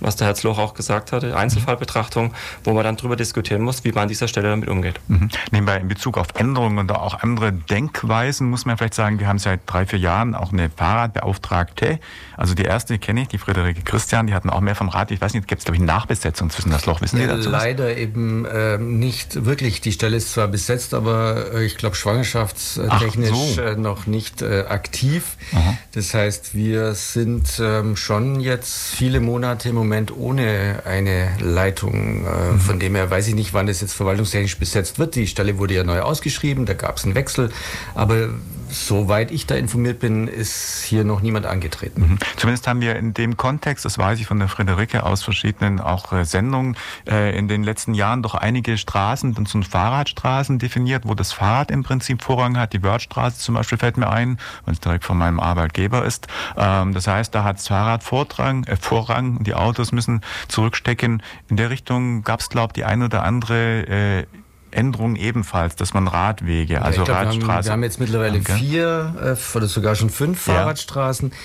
was der Herr Zloch auch gesagt hatte, Einzelfallbetrachtungen, wo man dann darüber diskutieren muss, wie man an dieser Stelle damit umgeht. Mhm. Nebenbei in Bezug auf Änderungen und auch andere Denkweisen muss man vielleicht sagen, wir haben seit drei, vier Jahren auch eine Fahrradbeauftragte. Also die erste kenne ich, die Friederike Christian, die hatten auch mehr vom Rad. Ich weiß nicht, gibt es glaube ich eine Nachbesetzung zwischen das Loch, wissen Sie dazu? Leider was? eben äh, nicht wirklich. Die Stelle ist zwar besetzt, aber äh, ich glaube schwangerschaftstechnisch so. äh, noch nicht äh, aktiv. Aha. Das heißt, wir sind ähm, schon jetzt viele Monate im Moment ohne eine Leitung. Äh, mhm. Von dem her weiß ich nicht, wann das jetzt verwaltungstechnisch besetzt wird. Die Stelle wurde ja neu ausgeschrieben, da gab es einen Wechsel. Aber Soweit ich da informiert bin, ist hier noch niemand angetreten. Mhm. Zumindest haben wir in dem Kontext, das weiß ich von der Friederike aus verschiedenen auch äh, Sendungen, äh, in den letzten Jahren doch einige Straßen und so Fahrradstraßen definiert, wo das Fahrrad im Prinzip Vorrang hat. Die Wörthstraße zum Beispiel fällt mir ein, weil es direkt von meinem Arbeitgeber ist. Ähm, das heißt, da hat das Fahrrad Vorrang, äh, Vorrang, die Autos müssen zurückstecken. In der Richtung gab es, glaube ich, die ein oder andere äh, Änderungen ebenfalls, dass man Radwege, also glaub, Radstraßen. Wir haben, wir haben, jetzt mittlerweile okay. vier äh, oder sogar schon fünf Fahrradstraßen. Ja.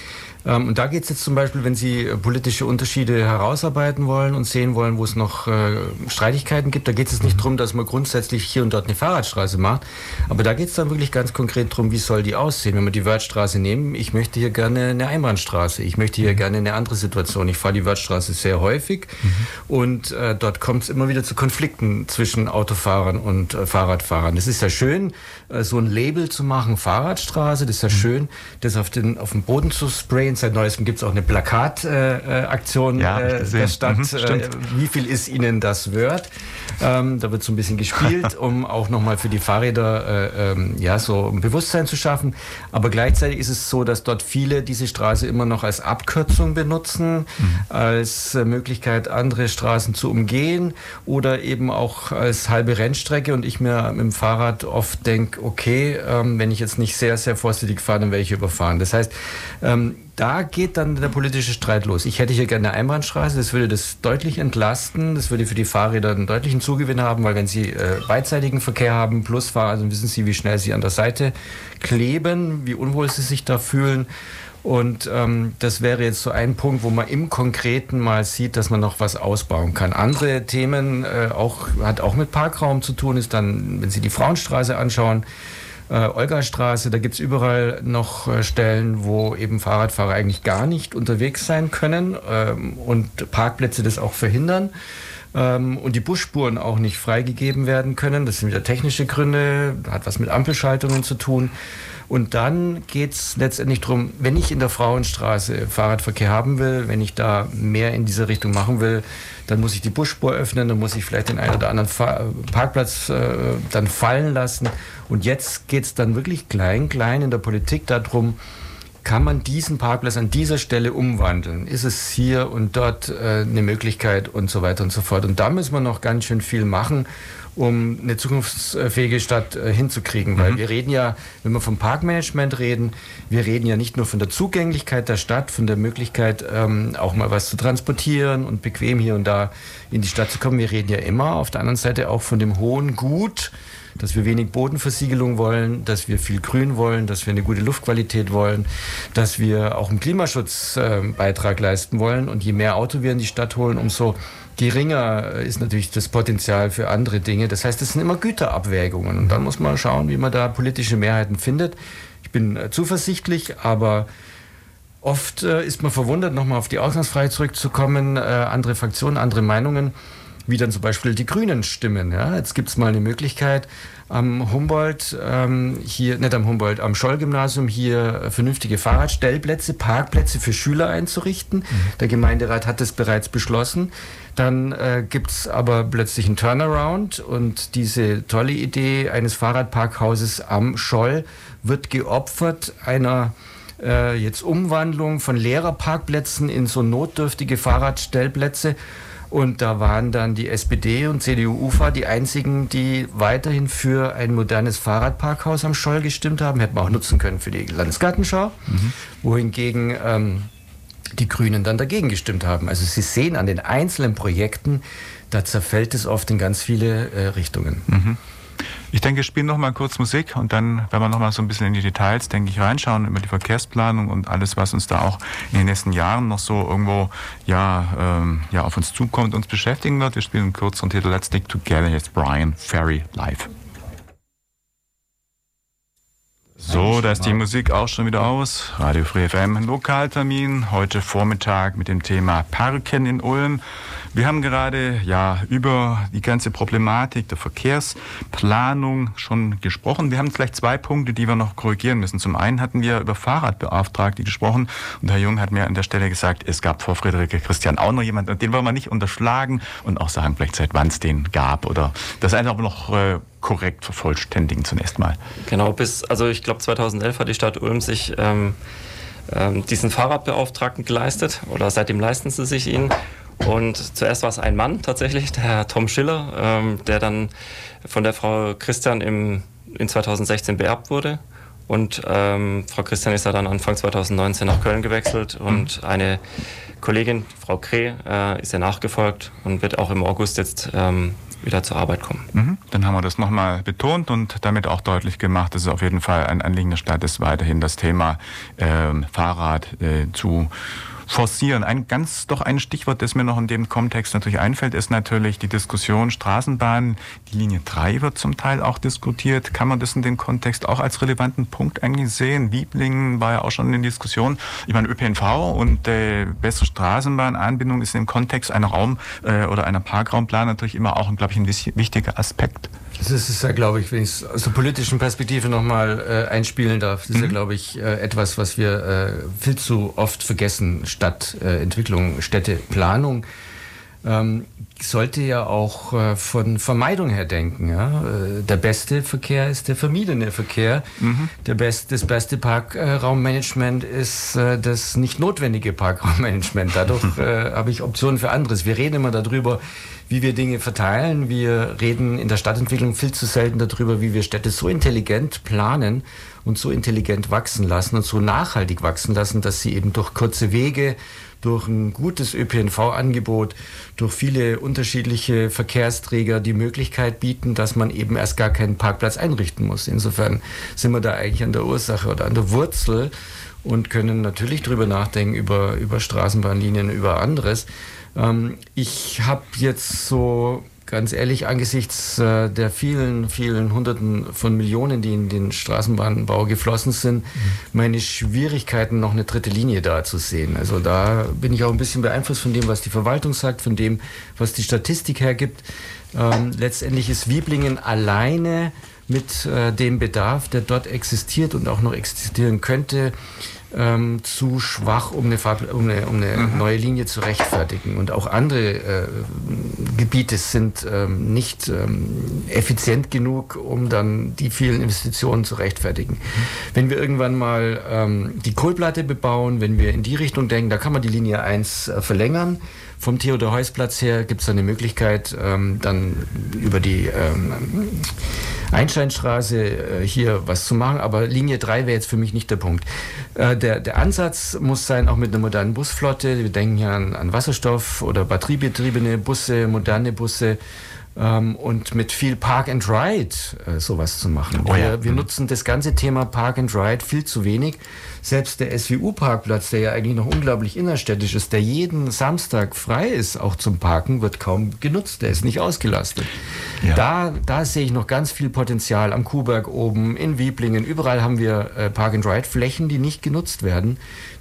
Ähm, und da geht es jetzt zum Beispiel, wenn Sie äh, politische Unterschiede herausarbeiten wollen und sehen wollen, wo es noch äh, Streitigkeiten gibt, da geht es nicht mhm. darum, dass man grundsätzlich hier und dort eine Fahrradstraße macht, aber da geht es dann wirklich ganz konkret darum, wie soll die aussehen. Wenn wir die Wörthstraße nehmen, ich möchte hier gerne eine Einbahnstraße, ich möchte hier mhm. gerne eine andere Situation. Ich fahre die Wörthstraße sehr häufig mhm. und äh, dort kommt es immer wieder zu Konflikten zwischen Autofahrern und äh, Fahrradfahrern. Es ist ja schön, äh, so ein Label zu machen, Fahrradstraße, das ist ja mhm. schön, das auf den, auf den Boden zu sprayen, Seit neuestem gibt es auch eine Plakataktion äh, ja, äh, der Stadt. Mhm, äh, wie viel ist Ihnen das wert? Ähm, da wird so ein bisschen gespielt, (laughs) um auch nochmal für die Fahrräder äh, ähm, ja, so ein Bewusstsein zu schaffen. Aber gleichzeitig ist es so, dass dort viele diese Straße immer noch als Abkürzung benutzen, mhm. als äh, Möglichkeit, andere Straßen zu umgehen oder eben auch als halbe Rennstrecke. Und ich mir mit dem Fahrrad oft denke, okay, ähm, wenn ich jetzt nicht sehr, sehr vorsichtig fahre, dann werde ich überfahren. Das heißt, ähm, da geht dann der politische Streit los. Ich hätte hier gerne eine Einbahnstraße, das würde das deutlich entlasten, das würde für die Fahrräder einen deutlichen Zugewinn haben, weil wenn sie äh, beidseitigen Verkehr haben, plus Fahrer, dann wissen sie, wie schnell sie an der Seite kleben, wie unwohl sie sich da fühlen. Und ähm, das wäre jetzt so ein Punkt, wo man im Konkreten mal sieht, dass man noch was ausbauen kann. Andere Themen äh, auch, hat auch mit Parkraum zu tun, ist dann, wenn Sie die Frauenstraße anschauen, äh, Olgastraße, da gibt es überall noch äh, Stellen, wo eben Fahrradfahrer eigentlich gar nicht unterwegs sein können ähm, und Parkplätze das auch verhindern ähm, und die Busspuren auch nicht freigegeben werden können. Das sind wieder technische Gründe, hat was mit Ampelschaltungen zu tun. Und dann geht es letztendlich darum, wenn ich in der Frauenstraße Fahrradverkehr haben will, wenn ich da mehr in diese Richtung machen will, dann muss ich die Busspur öffnen, dann muss ich vielleicht den einen oder anderen Parkplatz äh, dann fallen lassen. Und jetzt geht es dann wirklich klein, klein in der Politik darum, kann man diesen Parkplatz an dieser Stelle umwandeln? Ist es hier und dort äh, eine Möglichkeit und so weiter und so fort? Und da müssen wir noch ganz schön viel machen um eine zukunftsfähige Stadt äh, hinzukriegen. Weil mhm. wir reden ja, wenn wir vom Parkmanagement reden, wir reden ja nicht nur von der Zugänglichkeit der Stadt, von der Möglichkeit, ähm, auch mal was zu transportieren und bequem hier und da in die Stadt zu kommen. Wir reden ja immer auf der anderen Seite auch von dem hohen Gut, dass wir wenig Bodenversiegelung wollen, dass wir viel Grün wollen, dass wir eine gute Luftqualität wollen, dass wir auch einen Klimaschutzbeitrag äh, leisten wollen. Und je mehr Auto wir in die Stadt holen, umso geringer ist natürlich das Potenzial für andere Dinge. Das heißt, es sind immer Güterabwägungen. Und dann muss man schauen, wie man da politische Mehrheiten findet. Ich bin äh, zuversichtlich, aber oft äh, ist man verwundert, nochmal auf die Ausgangsfreiheit zurückzukommen, äh, andere Fraktionen, andere Meinungen wie dann zum Beispiel die Grünen stimmen. Ja? Jetzt gibt es mal eine Möglichkeit, am Humboldt, ähm, hier, nicht am Humboldt, am Scholl-Gymnasium hier vernünftige Fahrradstellplätze, Parkplätze für Schüler einzurichten. Mhm. Der Gemeinderat hat das bereits beschlossen. Dann äh, gibt es aber plötzlich einen Turnaround und diese tolle Idee eines Fahrradparkhauses am Scholl wird geopfert einer äh, jetzt Umwandlung von Lehrerparkplätzen in so notdürftige Fahrradstellplätze. Und da waren dann die SPD und CDU-UFA die einzigen, die weiterhin für ein modernes Fahrradparkhaus am Scholl gestimmt haben. Hätten wir auch nutzen können für die Landesgartenschau. Mhm. Wohingegen ähm, die Grünen dann dagegen gestimmt haben. Also Sie sehen an den einzelnen Projekten, da zerfällt es oft in ganz viele äh, Richtungen. Mhm. Ich denke, wir spielen noch mal kurz Musik und dann werden wir noch mal so ein bisschen in die Details, denke ich, reinschauen über die Verkehrsplanung und alles, was uns da auch in den nächsten Jahren noch so irgendwo ja, ähm, ja auf uns zukommt, uns beschäftigen wird. Wir spielen einen kürzeren Titel Let's Stick Together. Jetzt Brian Ferry live. So, da ist die Musik auch schon wieder aus. Radio Free FM, Lokaltermin, heute Vormittag mit dem Thema Parken in Ulm. Wir haben gerade ja über die ganze Problematik der Verkehrsplanung schon gesprochen. Wir haben vielleicht zwei Punkte, die wir noch korrigieren müssen. Zum einen hatten wir über Fahrradbeauftragte gesprochen und Herr Jung hat mir an der Stelle gesagt, es gab vor Friederike Christian auch noch jemanden, den wollen wir nicht unterschlagen und auch sagen vielleicht seit wann es den gab oder das einfach noch äh, korrekt vervollständigen zunächst mal. Genau, bis, also ich glaube 2011 hat die Stadt Ulm sich ähm, ähm, diesen Fahrradbeauftragten geleistet oder seitdem leisten sie sich ihn. Und zuerst war es ein Mann tatsächlich, der Herr Tom Schiller, ähm, der dann von der Frau Christian im, in 2016 beerbt wurde. Und ähm, Frau Christian ist ja dann Anfang 2019 nach Köln gewechselt und mhm. eine Kollegin, Frau Kreh, äh, ist ihr nachgefolgt und wird auch im August jetzt ähm, wieder zur Arbeit kommen. Mhm. Dann haben wir das nochmal betont und damit auch deutlich gemacht, dass es auf jeden Fall ein Anliegen der Stadt ist, weiterhin das Thema ähm, Fahrrad äh, zu forcieren. Ein ganz doch ein Stichwort, das mir noch in dem Kontext natürlich einfällt, ist natürlich die Diskussion Straßenbahn. Die Linie 3 wird zum Teil auch diskutiert. Kann man das in dem Kontext auch als relevanten Punkt eigentlich sehen? Wieblingen war ja auch schon in Diskussion. Ich meine, ÖPNV und äh, bessere Straßenbahnanbindung ist im Kontext einer Raum- äh, oder einer Parkraumplan natürlich immer auch, glaube ich, ein wichtiger Aspekt. Das ist ja, glaube ich, wenn ich es aus der politischen Perspektive nochmal äh, einspielen darf, das ist mhm. ja, glaube ich, äh, etwas, was wir äh, viel zu oft vergessen. Stadtentwicklung, Städteplanung ähm, sollte ja auch äh, von Vermeidung her denken. Ja? Äh, der beste Verkehr ist der vermiedene Verkehr. Mhm. Der best, das beste Parkraummanagement ist äh, das nicht notwendige Parkraummanagement. Dadurch (laughs) äh, habe ich Optionen für anderes. Wir reden immer darüber, wie wir Dinge verteilen. Wir reden in der Stadtentwicklung viel zu selten darüber, wie wir Städte so intelligent planen und so intelligent wachsen lassen und so nachhaltig wachsen lassen, dass sie eben durch kurze Wege, durch ein gutes ÖPNV-Angebot, durch viele unterschiedliche Verkehrsträger die Möglichkeit bieten, dass man eben erst gar keinen Parkplatz einrichten muss. Insofern sind wir da eigentlich an der Ursache oder an der Wurzel und können natürlich darüber nachdenken, über, über Straßenbahnlinien, über anderes. Ähm, ich habe jetzt so ganz ehrlich, angesichts äh, der vielen, vielen Hunderten von Millionen, die in den Straßenbahnbau geflossen sind, mhm. meine Schwierigkeiten, noch eine dritte Linie da zu sehen. Also da bin ich auch ein bisschen beeinflusst von dem, was die Verwaltung sagt, von dem, was die Statistik hergibt. Ähm, letztendlich ist Wieblingen alleine mit äh, dem Bedarf, der dort existiert und auch noch existieren könnte, ähm, zu schwach, um eine, Farb, um eine, um eine mhm. neue Linie zu rechtfertigen. Und auch andere äh, Gebiete sind ähm, nicht ähm, effizient genug, um dann die vielen Investitionen zu rechtfertigen. Wenn wir irgendwann mal ähm, die Kohlplatte bebauen, wenn wir in die Richtung denken, da kann man die Linie 1 äh, verlängern. Vom Theodor-Heuss-Platz her gibt es eine Möglichkeit, ähm, dann über die ähm, Einsteinstraße äh, hier was zu machen, aber Linie 3 wäre jetzt für mich nicht der Punkt. Äh, der, der Ansatz muss sein, auch mit einer modernen Busflotte. Wir denken ja an, an Wasserstoff- oder batteriebetriebene Busse, moderne Busse ähm, und mit viel Park and Ride äh, sowas zu machen. Oh ja. wir, wir mhm. nutzen das ganze Thema Park and Ride viel zu wenig. Selbst der SWU-Parkplatz, der ja eigentlich noch unglaublich innerstädtisch ist, der jeden Samstag frei ist, auch zum Parken, wird kaum genutzt. Der ist nicht ausgelastet. Ja. Da, da sehe ich noch ganz viel Potenzial am Kuhberg oben, in Wieblingen. Überall haben wir äh, Park-and-Ride-Flächen, die nicht genutzt werden.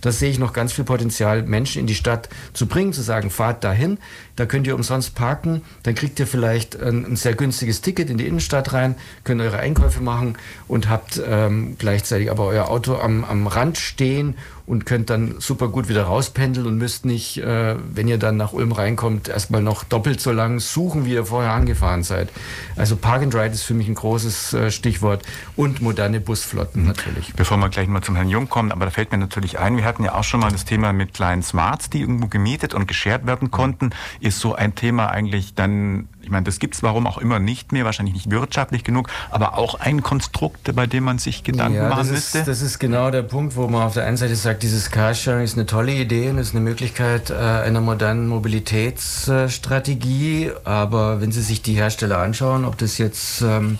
Da sehe ich noch ganz viel Potenzial, Menschen in die Stadt zu bringen, zu sagen, fahrt dahin, da könnt ihr umsonst parken, dann kriegt ihr vielleicht ein, ein sehr günstiges Ticket in die Innenstadt rein, könnt eure Einkäufe machen und habt ähm, gleichzeitig aber euer Auto am, am Rand stehen und könnt dann super gut wieder rauspendeln und müsst nicht, äh, wenn ihr dann nach Ulm reinkommt, erstmal noch doppelt so lang suchen, wie ihr vorher angefahren seid. Also Park and Ride ist für mich ein großes äh, Stichwort und moderne Busflotten mhm. natürlich. Bevor wir gleich mal zum Herrn Jung kommen, aber da fällt mir natürlich ein, wir hatten ja auch schon mal das Thema mit kleinen Smarts, die irgendwo gemietet und geshared werden konnten. Ist so ein Thema eigentlich dann ich meine, das gibt es warum auch immer nicht mehr, wahrscheinlich nicht wirtschaftlich genug, aber auch ein Konstrukt, bei dem man sich Gedanken ja, machen müsste. Ist, das ist genau der Punkt, wo man auf der einen Seite sagt, dieses Carsharing ist eine tolle Idee und ist eine Möglichkeit äh, einer modernen Mobilitätsstrategie. Aber wenn Sie sich die Hersteller anschauen, ob das jetzt ähm,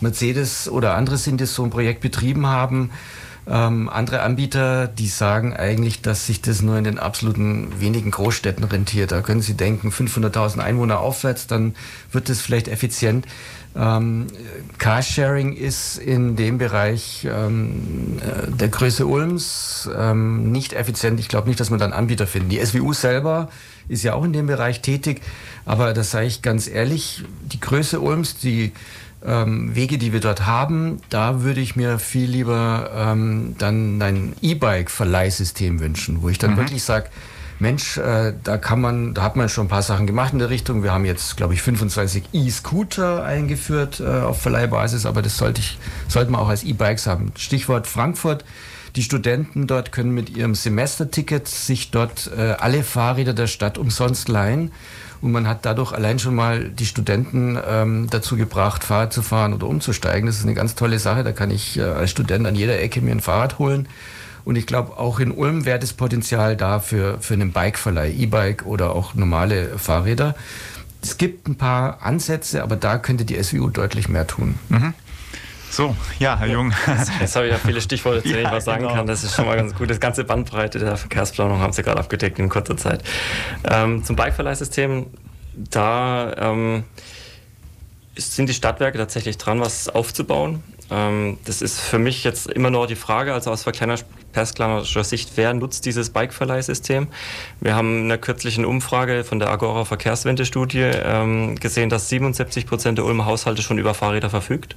Mercedes oder andere sind, die so ein Projekt betrieben haben, ähm, andere Anbieter, die sagen eigentlich, dass sich das nur in den absoluten wenigen Großstädten rentiert. Da können Sie denken, 500.000 Einwohner aufwärts, dann wird das vielleicht effizient. Ähm, Carsharing ist in dem Bereich ähm, äh, der Größe Ulms ähm, nicht effizient. Ich glaube nicht, dass man dann Anbieter finden. Die SWU selber ist ja auch in dem Bereich tätig, aber das sage ich ganz ehrlich, die Größe Ulms, die ähm, Wege, die wir dort haben, da würde ich mir viel lieber ähm, dann ein E-Bike-Verleihsystem wünschen, wo ich dann mhm. wirklich sage, Mensch, äh, da kann man, da hat man schon ein paar Sachen gemacht in der Richtung. Wir haben jetzt, glaube ich, 25 E-Scooter eingeführt äh, auf Verleihbasis, aber das sollte ich, sollte man auch als E-Bikes haben. Stichwort Frankfurt. Die Studenten dort können mit ihrem Semesterticket sich dort äh, alle Fahrräder der Stadt umsonst leihen. Und man hat dadurch allein schon mal die Studenten ähm, dazu gebracht, Fahrrad zu fahren oder umzusteigen. Das ist eine ganz tolle Sache. Da kann ich äh, als Student an jeder Ecke mir ein Fahrrad holen. Und ich glaube, auch in Ulm wäre das Potenzial da für, für einen Bikeverleih, E-Bike oder auch normale Fahrräder. Es gibt ein paar Ansätze, aber da könnte die SWU deutlich mehr tun. Mhm. So, ja, Herr Jung. (laughs) Jetzt habe ich ja viele Stichworte, zu denen ja, ich was sagen genau. kann. Das ist schon mal ganz gut. Das ganze Bandbreite der Verkehrsplanung haben Sie gerade abgedeckt in kurzer Zeit. Ähm, zum Bikeverleihsystem, da ähm, sind die Stadtwerke tatsächlich dran, was aufzubauen. Ähm, das ist für mich jetzt immer nur die Frage, also aus verkehrsplanerischer Sicht, wer nutzt dieses Bikeverleihsystem? Wir haben in einer kürzlichen Umfrage von der Agora Verkehrswende-Studie ähm, gesehen, dass 77 Prozent der Ulmer Haushalte schon über Fahrräder verfügt.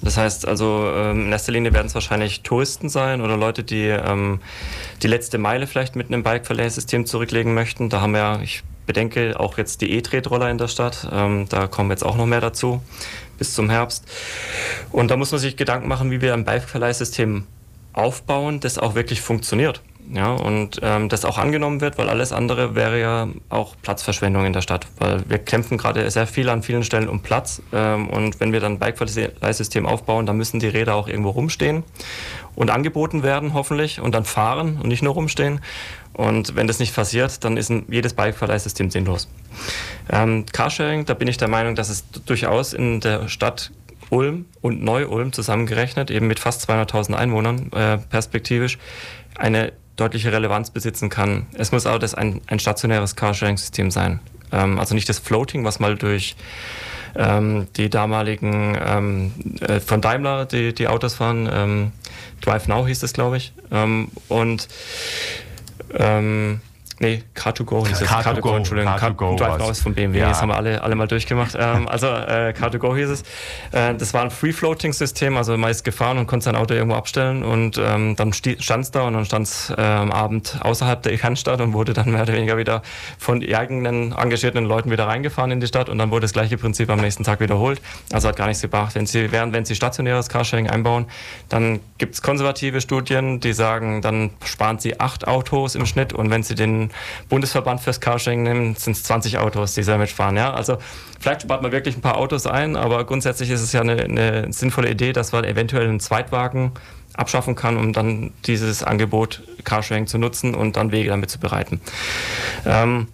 Das heißt also, ähm, in erster Linie werden es wahrscheinlich Touristen sein oder Leute, die ähm, die letzte Meile vielleicht mit einem Bike-Verleihsystem zurücklegen möchten. Da haben wir, ich bedenke, auch jetzt die E-Tretroller in der Stadt. Ähm, da kommen jetzt auch noch mehr dazu bis zum Herbst. Und da muss man sich Gedanken machen, wie wir ein Bike-Verleihsystem aufbauen, das auch wirklich funktioniert. Ja, und ähm, das auch angenommen wird, weil alles andere wäre ja auch Platzverschwendung in der Stadt. Weil wir kämpfen gerade sehr viel an vielen Stellen um Platz. Ähm, und wenn wir dann ein Bike-System aufbauen, dann müssen die Räder auch irgendwo rumstehen und angeboten werden, hoffentlich, und dann fahren und nicht nur rumstehen. Und wenn das nicht passiert, dann ist ein, jedes Bike-Verleihsystem sinnlos. Ähm, Carsharing, da bin ich der Meinung, dass es durchaus in der Stadt Ulm und Neu-Ulm zusammengerechnet, eben mit fast 200.000 Einwohnern äh, perspektivisch, eine deutliche Relevanz besitzen kann. Es muss auch das ein, ein stationäres Carsharing-System sein. Ähm, also nicht das Floating, was mal durch ähm, die damaligen ähm, äh, von Daimler die, die Autos fahren. Ähm, Drive Now hieß das, glaube ich. Ähm, und ähm, Nee, Car2Go hieß es. Car2Go, Entschuldigung. Car2Go Drive. Now ist von BMW, Ja. das haben wir alle, alle mal durchgemacht. ähm, (laughs) also äh, Car2Go hieß es. Äh, das war ein Free-Floating-System, also man ist gefahren und konnte sein Auto irgendwo abstellen und ähm, dann stand es da und dann stand es am Abend außerhalb der Kernstadt und wurde dann mehr oder weniger wieder von eigenen engagierten Leuten wieder reingefahren in die Stadt und dann wurde das gleiche Prinzip am nächsten Tag wiederholt. Also hat gar nichts gebracht. Wenn Sie, während, wenn Sie stationäres Carsharing einbauen, dann gibt es konservative Studien, die sagen, dann sparen Sie acht Autos im Schnitt und wenn Sie den Bundesverband fürs Carsharing nehmen, sind es 20 Autos, die Sie damit sparen. Ja? Also vielleicht spart man wirklich ein paar Autos ein, aber grundsätzlich ist es ja eine, eine sinnvolle Idee, dass man eventuell einen Zweitwagen abschaffen kann, um dann dieses Angebot Carsharing zu nutzen und dann Wege damit zu bereiten. Ähm,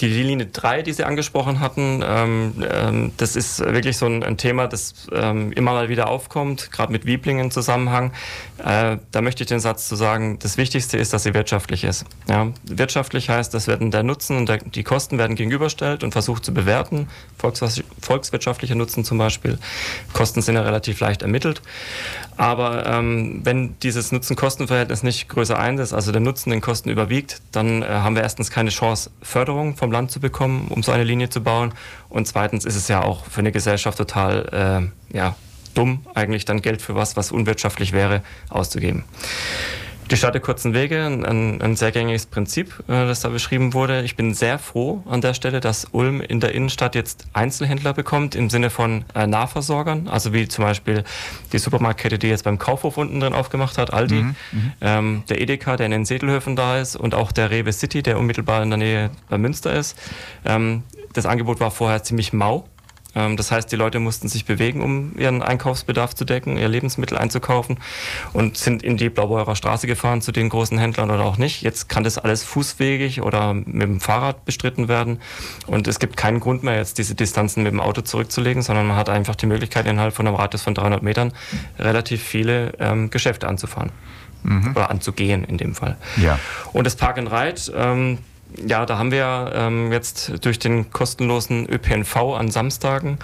die Linie 3, die Sie angesprochen hatten, ähm, ähm, das ist wirklich so ein, ein Thema, das ähm, immer mal wieder aufkommt, gerade mit Wieblingen im Zusammenhang. Äh, da möchte ich den Satz zu sagen, das Wichtigste ist, dass sie wirtschaftlich ist. Ja? Wirtschaftlich heißt, das werden der Nutzen und der, die Kosten werden gegenüberstellt und versucht zu bewerten. Volkswir volkswirtschaftlicher Nutzen zum Beispiel. Kosten sind ja relativ leicht ermittelt. Aber ähm, wenn dieses Nutzen-Kosten-Verhältnis nicht größer eins ist, also der Nutzen den Kosten überwiegt, dann äh, haben wir erstens keine Chance, Förderung vom Land zu bekommen, um so eine Linie zu bauen. Und zweitens ist es ja auch für eine Gesellschaft total äh, ja, dumm, eigentlich dann Geld für was, was unwirtschaftlich wäre, auszugeben. Die Stadt der kurzen Wege, ein, ein sehr gängiges Prinzip, äh, das da beschrieben wurde. Ich bin sehr froh an der Stelle, dass Ulm in der Innenstadt jetzt Einzelhändler bekommt im Sinne von äh, Nahversorgern, also wie zum Beispiel die Supermarktkette, die jetzt beim Kaufhof unten drin aufgemacht hat, Aldi, Mhm, ähm, der Edeka, der in den Sedelhöfen da ist und auch der Rewe City, der unmittelbar in der Nähe bei Münster ist. Ähm, das Angebot war vorher ziemlich mau. Ähm, Das heißt, die Leute mussten sich bewegen, um ihren Einkaufsbedarf zu decken, ihr Lebensmittel einzukaufen und sind in die Blaubeurer Straße gefahren zu den großen Händlern oder auch nicht. Jetzt kann das alles fußwegig oder mit dem Fahrrad bestritten werden und es gibt keinen Grund mehr, jetzt diese Distanzen mit dem Auto zurückzulegen, sondern man hat einfach die Möglichkeit, innerhalb von einem Radius von 300 Metern relativ viele ähm, Geschäfte anzufahren oder anzugehen in dem Fall. Ja. Und das Park and Ride, ähm, ja, da haben wir ähm, jetzt durch den kostenlosen ÖPNV an Samstagen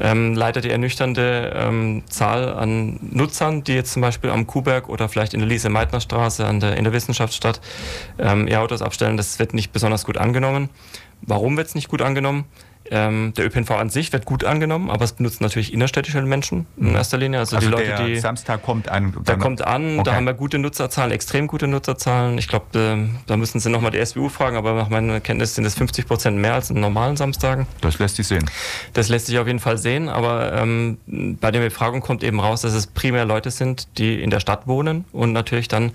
ähm, leider die ernüchternde ähm, Zahl an Nutzern, die jetzt zum Beispiel am Kuhberg oder vielleicht in der Lise-Meitner-Straße an der, in der Wissenschaftsstadt ähm, ihr Autos abstellen. Das wird nicht besonders gut angenommen. Warum wird es nicht gut angenommen? Ähm, der ÖPNV an sich wird gut angenommen, aber es benutzen natürlich innerstädtische Menschen in erster Linie. Also, Also die Leute, die. Samstag kommt an. Der kommt an, Okay. da haben wir gute Nutzerzahlen, extrem gute Nutzerzahlen. Ich glaube, da müssen Sie nochmal die SWU fragen, aber nach meiner Kenntnis sind es 50 Prozent mehr als an normalen Samstagen. Das lässt sich sehen. Das lässt sich auf jeden Fall sehen, aber ähm, bei der Befragung kommt eben raus, dass es primär Leute sind, die in der Stadt wohnen und natürlich dann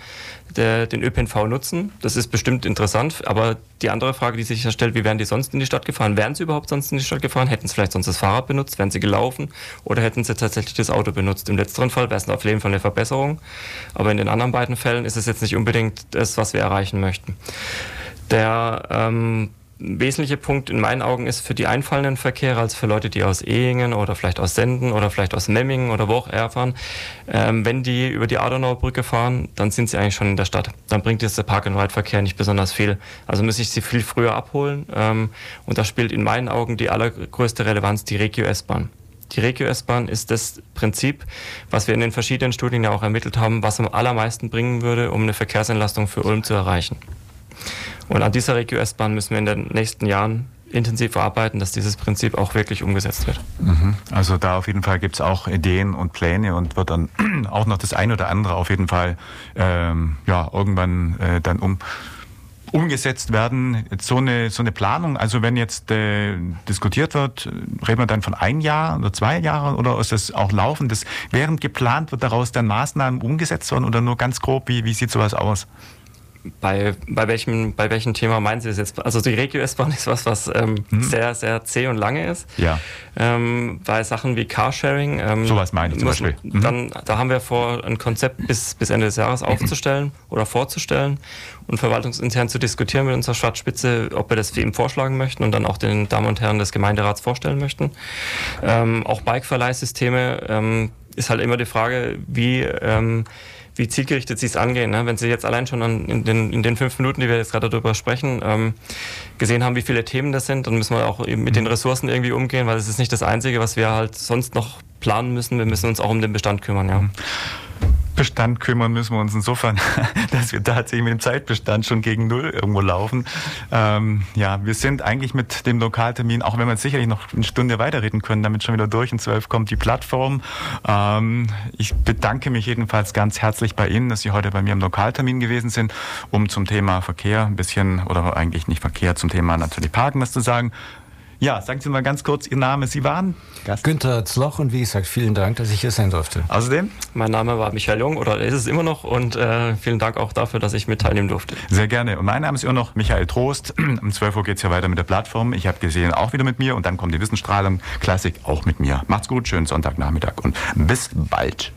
der, den ÖPNV nutzen. Das ist bestimmt interessant, aber die andere Frage, die sich ja stellt, wie wären die sonst in die Stadt gefahren? Wären sie überhaupt sonst in die Stadt gefahren? Hätten sie vielleicht sonst das Fahrrad benutzt? Wären sie gelaufen? Oder hätten sie tatsächlich das Auto benutzt? Im letzteren Fall wäre es auf jeden Fall eine Verbesserung, aber in den anderen beiden Fällen ist es jetzt nicht unbedingt das, was wir erreichen möchten. Der ähm, wesentliche Punkt in meinen Augen ist für die einfallenden Verkehre, als für Leute, die aus Ehingen oder vielleicht aus Senden oder vielleicht aus Memmingen oder wo auch eher fahren, ähm, wenn die über die Adenauer Brücke fahren, dann sind sie eigentlich schon in der Stadt. Dann bringt jetzt der Park-and-Ride-Verkehr nicht besonders viel. Also muss ich sie viel früher abholen ähm, und da spielt in meinen Augen die allergrößte Relevanz die Regio-S-Bahn. Die Regio-S-Bahn ist das Prinzip, was wir in den verschiedenen Studien ja auch ermittelt haben, was am allermeisten bringen würde, um eine Verkehrsentlastung für Ulm zu erreichen. Und an dieser Regio-S-Bahn müssen wir in den nächsten Jahren intensiv arbeiten, dass dieses Prinzip auch wirklich umgesetzt wird. Also da auf jeden Fall gibt es auch Ideen und Pläne und wird dann (clears throat) auch noch das eine oder andere auf jeden Fall ähm, ja, irgendwann äh, dann um, umgesetzt werden. Jetzt so eine, so eine Planung, also wenn jetzt äh, diskutiert wird, reden wir dann von ein Jahr oder zwei Jahren oder ist das auch laufendes? Während geplant wird daraus dann Maßnahmen umgesetzt werden oder nur ganz grob, wie, wie sieht sowas aus? Bei, bei, welchem, bei welchem Thema meinen Sie das jetzt? Also die Regio-S-Bahn ist was, was ähm, sehr, sehr zäh und lange ist. Ja. Ähm, bei Sachen wie Carsharing. Ähm, Sowas meine ich zum müssen- Beispiel. Mhm. Dann, da haben wir vor, ein Konzept bis, bis Ende des Jahres aufzustellen oder vorzustellen und verwaltungsintern zu diskutieren mit unserer Stadtspitze, ob wir das für ihn vorschlagen möchten und dann auch den Damen und Herren des Gemeinderats vorstellen möchten. Ähm, auch Bike-Verleihsysteme ähm, ist halt immer die Frage, wie, ähm, wie zielgerichtet sie es angehen. Ne? Wenn Sie jetzt allein schon an, in, den, in den fünf Minuten, die wir jetzt gerade darüber sprechen, ähm, gesehen haben, wie viele Themen das sind, dann müssen wir auch eben mit den Ressourcen irgendwie umgehen, weil es ist nicht das Einzige, was wir halt sonst noch planen müssen. Wir müssen uns auch um den Bestand kümmern. Ja. Zeitbestand kümmern müssen wir uns insofern, (laughs) dass wir tatsächlich mit dem Zeitbestand schon gegen Null irgendwo laufen. Ähm, ja, wir sind eigentlich mit dem Lokaltermin, auch wenn wir sicherlich noch eine Stunde weiterreden können, damit schon wieder durch. In zwölf kommt die Plattform. Ähm, ich bedanke mich jedenfalls ganz herzlich bei Ihnen, dass Sie heute bei mir im Lokaltermin gewesen sind, um zum Thema Verkehr ein bisschen, oder eigentlich nicht Verkehr, zum Thema natürlich Parken was zu sagen. Ja, sagen Sie mal ganz kurz Ihr Name. Sie waren Gast. Günther Zloch und wie gesagt, vielen Dank, dass ich hier sein durfte. Außerdem? Mein Name war Michael Jung oder ist es immer noch und äh, vielen Dank auch dafür, dass ich mit teilnehmen durfte. Sehr gerne. Und mein Name ist immer noch Michael Trost. (clears throat) Um 12 Uhr geht es ja weiter mit der Plattform. Ich habe gesehen, auch wieder mit mir und dann kommt die Wissensstrahlung Klassik auch mit mir. Macht's gut, schönen Sonntagnachmittag und bis bald.